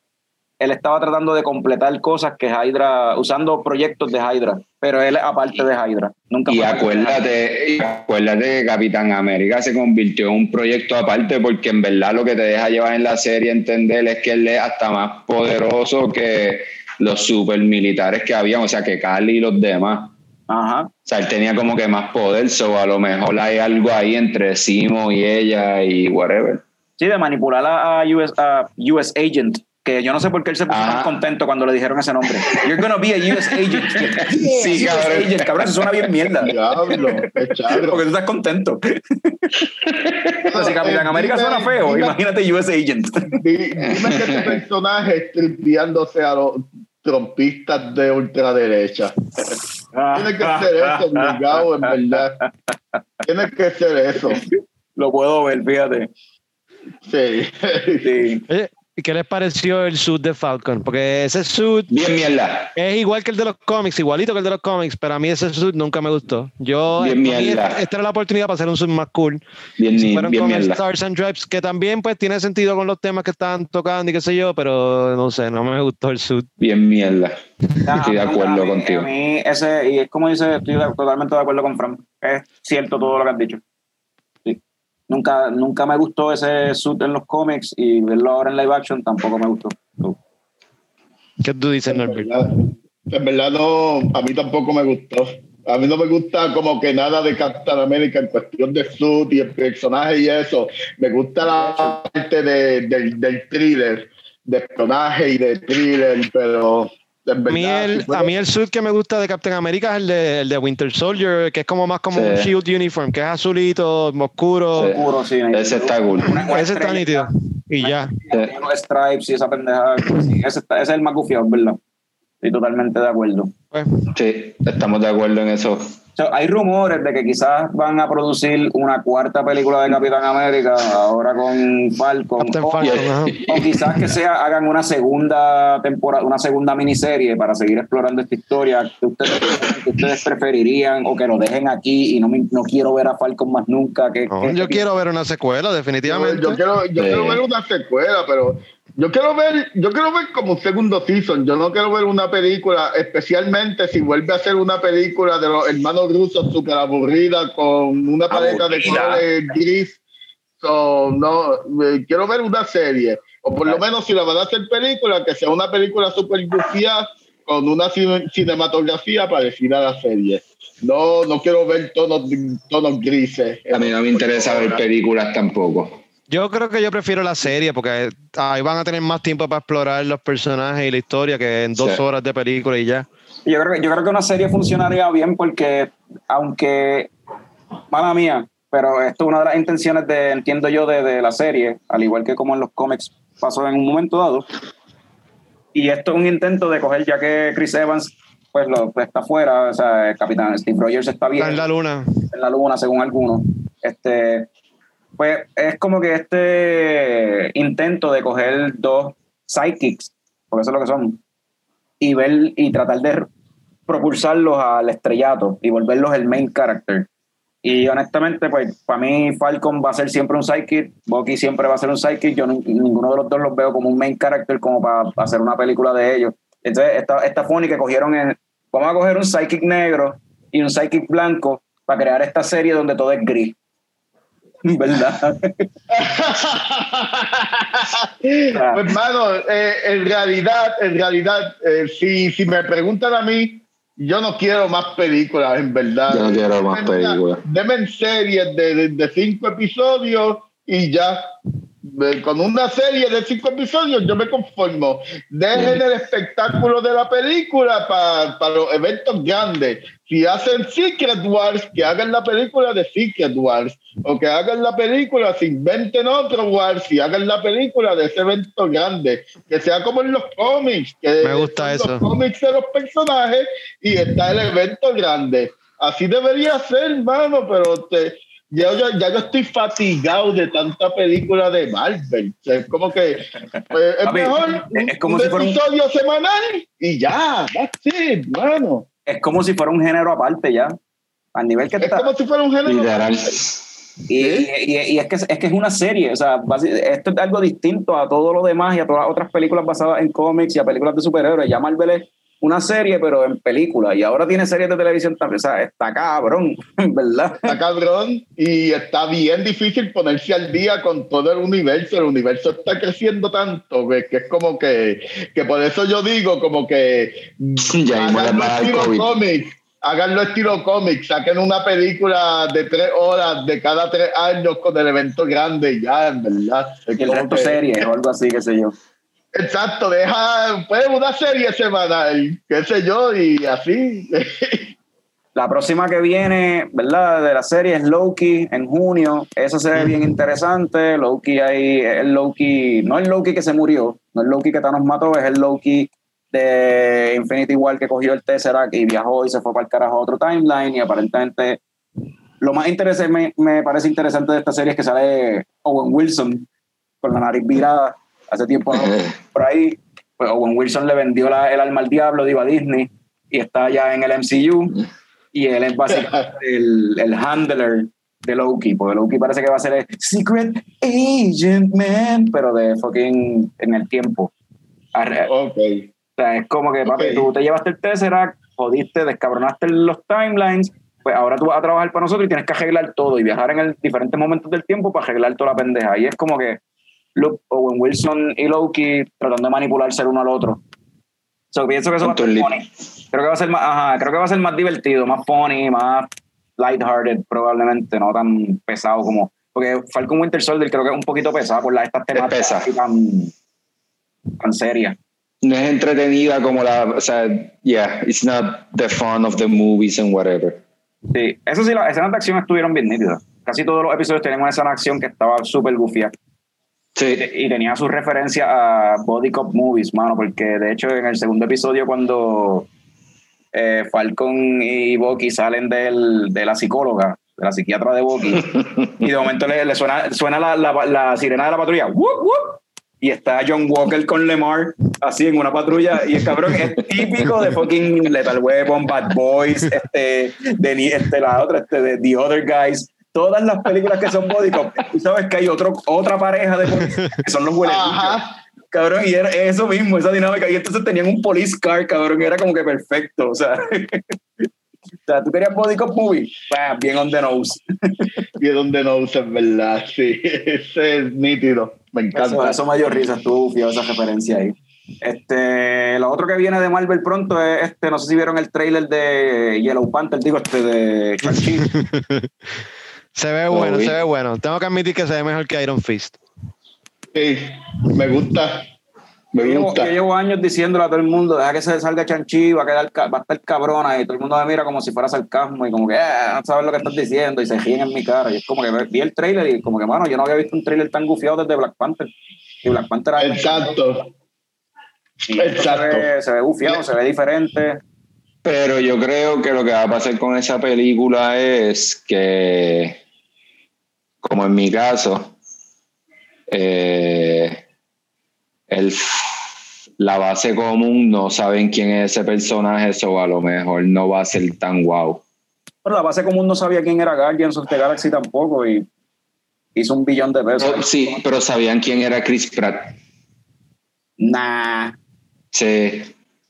él estaba tratando de completar cosas que Hydra, usando proyectos de Hydra, pero él es aparte de Hydra. Nunca Y acuérdate, y acuérdate que Capitán América se convirtió en un proyecto aparte porque en verdad lo que te deja llevar en la serie entender es que él es hasta más poderoso que los supermilitares que habían, o sea, que Cali y los demás. Ajá. O sea, él tenía como que más poder, so a lo mejor hay algo ahí entre Simo y ella y whatever. Sí, de manipular a, a US, a US Agent. Que yo no sé por qué él se puso Ajá. tan contento cuando le dijeron ese nombre. You're gonna be a US Agent. [laughs] Sí, US cabrón. Agent, cabrón, eso suena bien mierda. Diablo. Porque tú estás contento. [laughs] Pero si Capitán América Dime- suena feo, dime- imagínate US Agent. Di- Dime que este personaje es tripeándose a los trompistas de ultraderecha. [laughs] Tiene que ser eso, obligado, en verdad. Tiene que ser eso. Lo puedo ver, fíjate. Sí. Sí. Oye, ¿y qué les pareció el suit de Falcon? Porque ese suit Bien mierda. es igual que el de los cómics, igualito que el de los cómics, pero a mí ese suit nunca me gustó. Yo, Bien mierda. esta era la oportunidad para hacer un suit más cool. Bien, Si fueron bien con mierda. Stars and Stripes, que también pues tiene sentido con los temas que estaban tocando y qué sé yo, pero no sé, no me gustó el suit. Bien mierda. Estoy de a mí- acuerdo a mí- contigo. A mí, ese, y es como dice, estoy totalmente de acuerdo con Fran. Es cierto todo lo que has dicho. Nunca, nunca me gustó ese suit en los cómics y verlo ahora en live action tampoco me gustó. No. ¿Qué tú dices, En Norbert? verdad, en verdad no, a mí tampoco me gustó. A mí no me gusta como que nada de Captain America en cuestión de suit y el personaje y eso. Me gusta la parte de- del, del thriller, de espionaje y de thriller, pero en A mí, verdad... el, si fuera- a mí el suit que me gusta de Captain America es el de, el de Winter Soldier, que es como más como Sí. un shield uniform, que es azulito, oscuro. Sí. Sí, Ese está cool. Una- una Ese está nítido. Y ya. Los stripes y esa pendeja. Sí, ese, está- ese es el más gufiado, ¿verdad? Estoy totalmente de acuerdo. Pues, Sí, estamos de acuerdo en eso. O sea, hay rumores de que quizás van a producir una cuarta película de Capitán América ahora con Falcon. O, Falcon, ajá. o quizás que sea hagan una segunda temporada, una segunda miniserie para seguir explorando esta historia que ustedes, que ustedes preferirían o que lo dejen aquí y no, me- no quiero ver a Falcon más nunca. Que, no, que- yo quiero ver una secuela, Yo, definitivamente. yo quiero, yo Sí. quiero ver una secuela, pero yo quiero ver, yo quiero ver como un segundo season. Yo no quiero ver una película, especialmente si vuelve a ser una película de los hermanos rusos súper aburrida con una paleta de Aburrida. colores gris. So, no, eh, quiero ver una serie. O por lo menos si la van a hacer película, que sea una película súper gufiada con una cine- cinematografía parecida a la serie. No, no quiero ver tonos, tonos grises. A mí no me interesa ver películas tampoco. Yo creo que yo prefiero la serie porque ahí van a tener más tiempo para explorar los personajes y la historia que en dos Sí. horas de película y ya. Yo creo, que- yo creo que una serie funcionaría bien porque, aunque, mala mía, pero esto es una de las intenciones de, entiendo yo, de, de la serie, al igual que como en los cómics pasó en un momento dado. Y esto es un intento de coger, ya que Chris Evans pues, lo, pues, está fuera, o sea, el capitán Steve Rogers está bien Está en la luna. en la luna, según algunos. Este, pues es como que este intento de coger dos sidekicks, porque eso es lo que son, y ver y tratar de propulsarlos al estrellato y volverlos el main character. Y honestamente, pues para mí Falcon va a ser siempre un sidekick, Bucky siempre va a ser un sidekick, yo ninguno de los dos los veo como un main character como para, hacer una película de ellos. Entonces, esta, esta funny que cogieron en, vamos a coger un sidekick negro y un sidekick blanco para crear esta serie donde todo es gris. [laughs] ¿Verdad? [laughs] pues, hermano, eh, en realidad, en realidad, eh, si, si me preguntan a mí, yo no quiero más películas, en verdad. Yo no quiero más películas. Deme series de, de, cinco episodios y ya. Con una serie de cinco episodios yo me conformo. Dejen el espectáculo de la película para los eventos grandes. Si hacen Secret Wars, que hagan la película de Secret Wars. O que hagan la película, se inventen otro Wars y hagan la película de ese evento grande. Que sea como en los cómics. Que me gusta eso. Los cómics de los personajes y está el evento grande. Así debería ser, hermano, pero te ya, ya, yo estoy fatigado de tanta película de Marvel. es como que pues, es mejor es como un si episodio semanal y ya, that's it, bueno. Es como si fuera un género aparte ya, al nivel que está. Es como si fuera un género aparte. Y, y, y, es, que, es que es una serie, o sea, esto es algo distinto a todo lo demás y a todas las otras películas basadas en cómics y a películas de superhéroes. Ya Marvel es una serie, pero en película. Y ahora tiene series de televisión también. O sea, está cabrón, [laughs] ¿verdad? Está cabrón y está bien difícil ponerse al día con todo el universo. El universo está creciendo tanto que, es como que, que por eso yo digo, como que. [laughs] Ya, háganlo estilo cómic. Háganlo estilo cómic. Saquen una película de tres horas de cada tres años con el evento grande, ya, en verdad. que el resto serie o algo así, qué sé yo. Exacto, deja pues, una serie semanal, qué sé yo, y así. [laughs] La próxima que viene, ¿verdad? De la serie es Loki en junio. Eso se ve bien interesante. Loki ahí, el Loki, no el Loki que se murió, no el Loki que nos mató, es el Loki de Infinity War que cogió el Tesseract y viajó y se fue para el carajo a otro timeline. Y aparentemente, lo más interesante, me, me parece interesante de esta serie es que sale Owen Wilson con la nariz virada hace tiempo [laughs] por ahí, pues Owen Wilson le vendió el alma al diablo, digo, a Disney, y está ya en el MCU, [laughs] y él es básicamente el, el handler de Loki, porque Loki parece que va a ser el Secret Agent Man, pero de fucking en el tiempo. Ok. O sea, es como que, papi, tú te llevaste el Tesseract, jodiste, descabronaste los timelines, pues ahora tú vas a trabajar para nosotros y tienes que arreglar todo y viajar en el, diferentes momentos del tiempo para arreglar toda la pendeja. Y es como que Luke, Owen Wilson y Loki tratando de manipularse el uno al otro. So, pienso que eso va a ser funny. Creo que va a ser más, ajá, creo que va a ser más divertido, más funny, más lighthearted probablemente, no tan pesado como porque Falcon Winter Soldier creo que es un poquito pesado por las estas temáticas tan, tan serias. No es entretenida como la, o sea, yeah, it's not the fun of the movies and whatever. Sí, eso sí, las escenas de acción estuvieron bien nítidas. Casi todos los episodios tenían una escena de acción que estaba súper gufia. Sí. Y tenía su referencia a Body Cop Movies, mano, porque de hecho en el segundo episodio cuando eh, Falcon y Bucky salen del, de la psicóloga, de la psiquiatra de Bucky, [laughs] y de momento le, suena, suena la, la, sirena de la patrulla, y está John Walker con Lemar así en una patrulla y el cabrón es típico de fucking Lethal Weapon, Bad Boys, este, de, este la otra, este, de The Other Guys, todas las películas que son body cop, tú sabes que hay otro, otra pareja de que son los huele Cabrón, y era eso mismo, esa dinámica. Y entonces tenían un police car, cabrón, y era como que perfecto. O sea, [laughs] o sea tú querías body cop movie, bien on the nose. bien on the nose, es verdad, sí. Ese es nítido. Me encanta. Eso, eso me dio risa, estuvo esa referencia ahí. Este, lo otro que viene de Marvel pronto es este, no sé si vieron el trailer de Yellow Panther, digo, este de Shang-Chi. [laughs] Se ve bueno, se ve bueno. Tengo que admitir que se ve mejor que Iron Fist. Sí, me gusta. Me yo, gusta. Yo llevo años diciéndole a todo el mundo, deja que se salga Chanchi, va a, quedar, va a estar cabrona, y todo el mundo me mira como si fuera sarcasmo, y como que, eh, no sabes lo que estás diciendo, y se ríen en mi cara. Y es como que vi el trailer, y como que, mano, yo no había visto un trailer tan gufiado desde Black Panther. Y Black Panther Exacto. Exacto. Se ve, se ve gufiado, se ve diferente. Pero yo creo que lo que va a pasar con esa película es que como en mi caso, eh, el, la base común no saben quién es ese personaje, eso a lo mejor no va a ser tan guau. Pero la base común no sabía quién era Guardians of the Galaxy tampoco y hizo un billón de pesos. Oh, sí, pero sabían quién era Chris Pratt. Nah. Sí.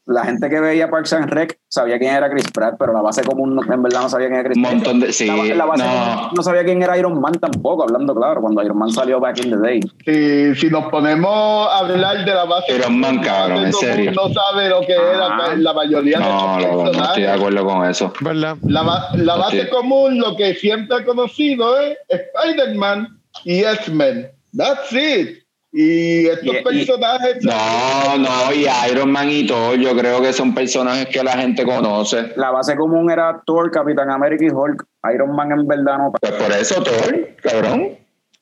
La gente que veía Parks and Rec sabía quién era Chris Pratt, pero la base común no- en verdad no sabía quién era Chris Un Pratt. montón de. Sí, La, la base no. común no sabía quién era Iron Man tampoco, hablando claro, cuando Iron Man salió back in the day. Si, si nos ponemos a hablar de la base. Iron Man, cabrón, en serio. No sabe lo que Ah. era la mayoría de No, estos no, no estoy de personajes. acuerdo con eso. ¿Verdad? La, ba- la base Sí. común, lo que siempre he conocido es Spider-Man y X-Men. That's it. Y estos Y- y- personajes. No, no, y Iron Man y todo, yo creo que son personajes que la gente conoce. La base común era Thor, Capitán América y Hulk. Iron Man en verdad no. Pues por eso Thor, cabrón.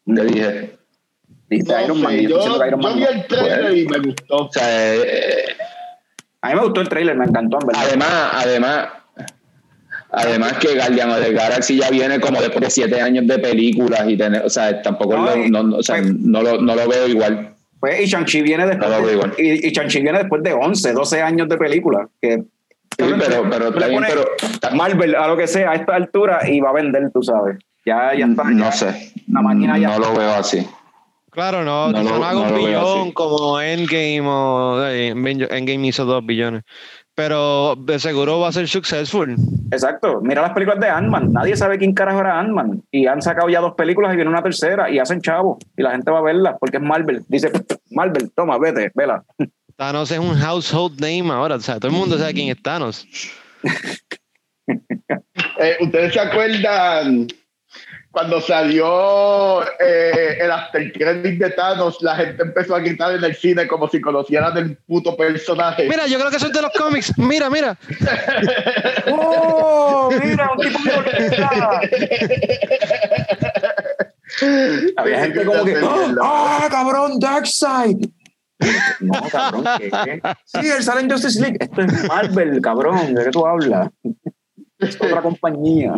Le dije. No Iron Man. yo, Iron yo Man vi no. el trailer y me gustó. O sea, eh, A mí me gustó el trailer, me encantó en verdad. además, además, además que Guardian of the Galaxy ya viene como después de siete años de películas y tener, o sea, tampoco No, lo, no, no, o sea, pues- no, lo, no lo veo igual. Pues, y Shang-Chi viene después No lo veo de, igual. y, y Shang-Chi viene después de 11, 12 años de película. Que, Sí, pero, pero, pones pero Marvel a lo que sea a esta altura y va a vender, tú sabes. Ya, ya está. no ya- sé. La máquina ya No lo veo así. Claro, no, No lo- no haga no un billón así. como Endgame o eh, Endgame hizo dos billones. Pero de seguro va a ser successful. Exacto. Mira las películas de Ant-Man. Nadie sabe quién carajo era Ant-Man. Y han sacado ya dos películas y viene una tercera y hacen chavo. Y la gente va a verla porque es Marvel. Dice, Marvel, toma, vete, vela. [laughs] Thanos es un household name ahora. O sea, todo el mundo sabe quién es Thanos. [laughs] Eh, ¿Ustedes se acuerdan cuando salió eh, el after credit de Thanos? La gente empezó a gritar en el cine como si conocieran el puto personaje. Mira, yo creo que eso es de los cómics. Mira, mira. [laughs] ¡Oh! Mira, un tipo de. Había gente como que, ¡ah, cabrón, Darkseid! No, cabrón, ¿qué? Sí, él sale en Justice League. Esto es Marvel, cabrón. ¿De qué tú hablas? Es otra compañía.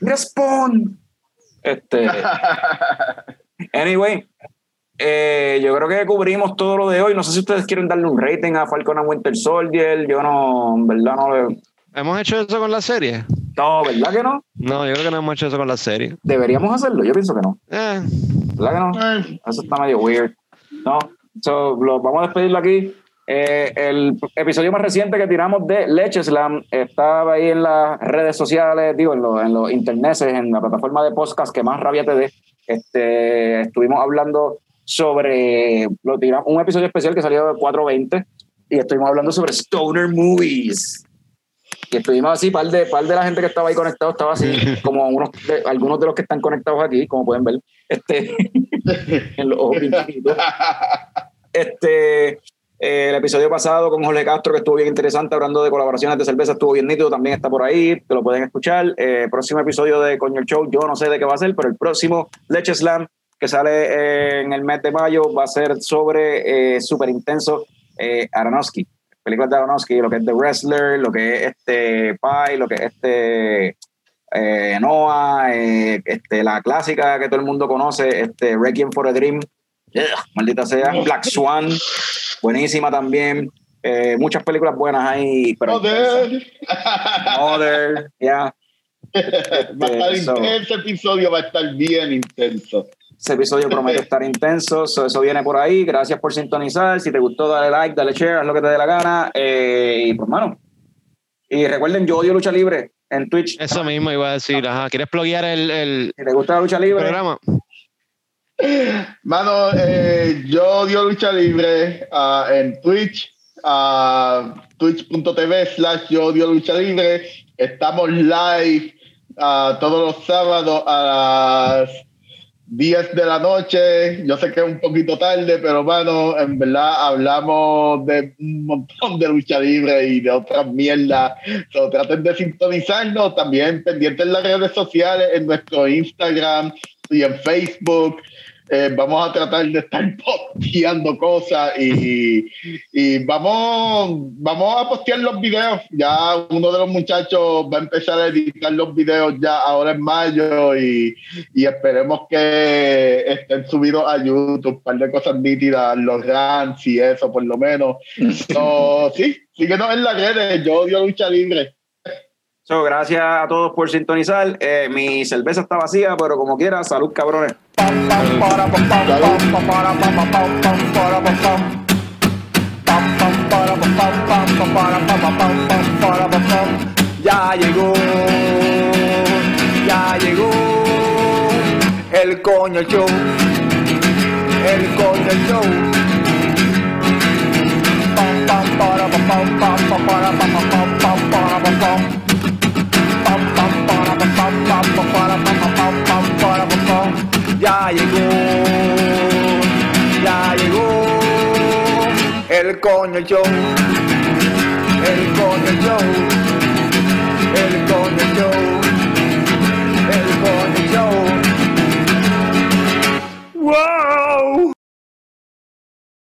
Respawn. Este. [laughs] Anyway, eh, yo creo que cubrimos todo lo de hoy. No sé si ustedes quieren darle un rating a Falcon and Winter Soldier. Yo no, en verdad no le. ¿Hemos hecho eso con la serie? No, ¿verdad que no? No, yo creo que no hemos hecho eso con la serie. Deberíamos hacerlo. Yo pienso que no. Eh, ¿Verdad que no? Eh, Eso está medio weird. No. So, lo, vamos a despedirlo aquí. Eh, el episodio más reciente que tiramos de Leche Slam estaba ahí en las redes sociales, digo, en, los los internets, en la plataforma de podcast que más rabia te dé. Este, estuvimos hablando sobre lo tiramos, un episodio especial que salió de 420 y estuvimos hablando sobre Stoner Movies. Y estuvimos así, par de, par de la gente que estaba ahí conectado, estaba así, [laughs] como unos de- algunos de los que están conectados aquí, como pueden ver, este, [laughs] en los ojos. [laughs] Este, eh, el episodio pasado con Jorge Castro, que estuvo bien interesante, hablando de colaboraciones de cerveza, estuvo bien nítido, también está por ahí, te lo pueden escuchar. Eh, próximo episodio de Coño el Show, yo no sé de qué va a ser, pero el próximo Leche Slam, que sale eh, en el mes de mayo, va a ser sobre eh, súper intenso eh, Aronofsky, películas de Aronofsky, lo que es The Wrestler, lo que es este Pi, lo que es este Noah, este, la clásica que todo el mundo conoce, este Requiem for a Dream, Maldita sea, Black Swan, buenísima también. Eh, muchas películas buenas ahí, pero Joder. Mother, ya. [laughs] Va a estar So- intenso, ese episodio va a estar bien intenso. Ese episodio promete estar intenso, so, eso viene por ahí. Gracias por sintonizar. Si te gustó, dale like, dale share, haz lo que te dé la gana. Eh, y pues, mano. Y recuerden, yo odio lucha libre en Twitch. eso mismo iba a decir. Ajá. ¿Quieres pluguear el, el Si te gusta la lucha libre, programa? Mano, eh, yo dio lucha libre ah, en Twitch, ah, twitch.tv slash yo dio lucha libre. Estamos live ah, todos los sábados a las 10 de la noche. Yo sé que es un poquito tarde, pero mano, en verdad hablamos de un montón de lucha libre y de otras mierdas. So, traten de sintonizarnos también pendientes en las redes sociales, en nuestro Instagram y en Facebook. Eh, vamos a tratar de estar [laughs] posteando cosas y, y vamos, vamos a postear los videos. Ya uno de los muchachos va a empezar a editar los videos ya ahora en mayo y, y esperemos que estén subidos a YouTube, un par de cosas nítidas, los rants y eso por lo menos. [laughs] So, sí, síguenos en las redes, yo odio lucha libre. So, gracias a todos por sintonizar. Eh, mi cerveza está vacía, pero como quiera, salud, cabrones. Ya llegó, ya llegó el coño show, el coño show. Ya llegó, ya llegó el coño show, el coño show, el coño show, el coño show. ¡Wow!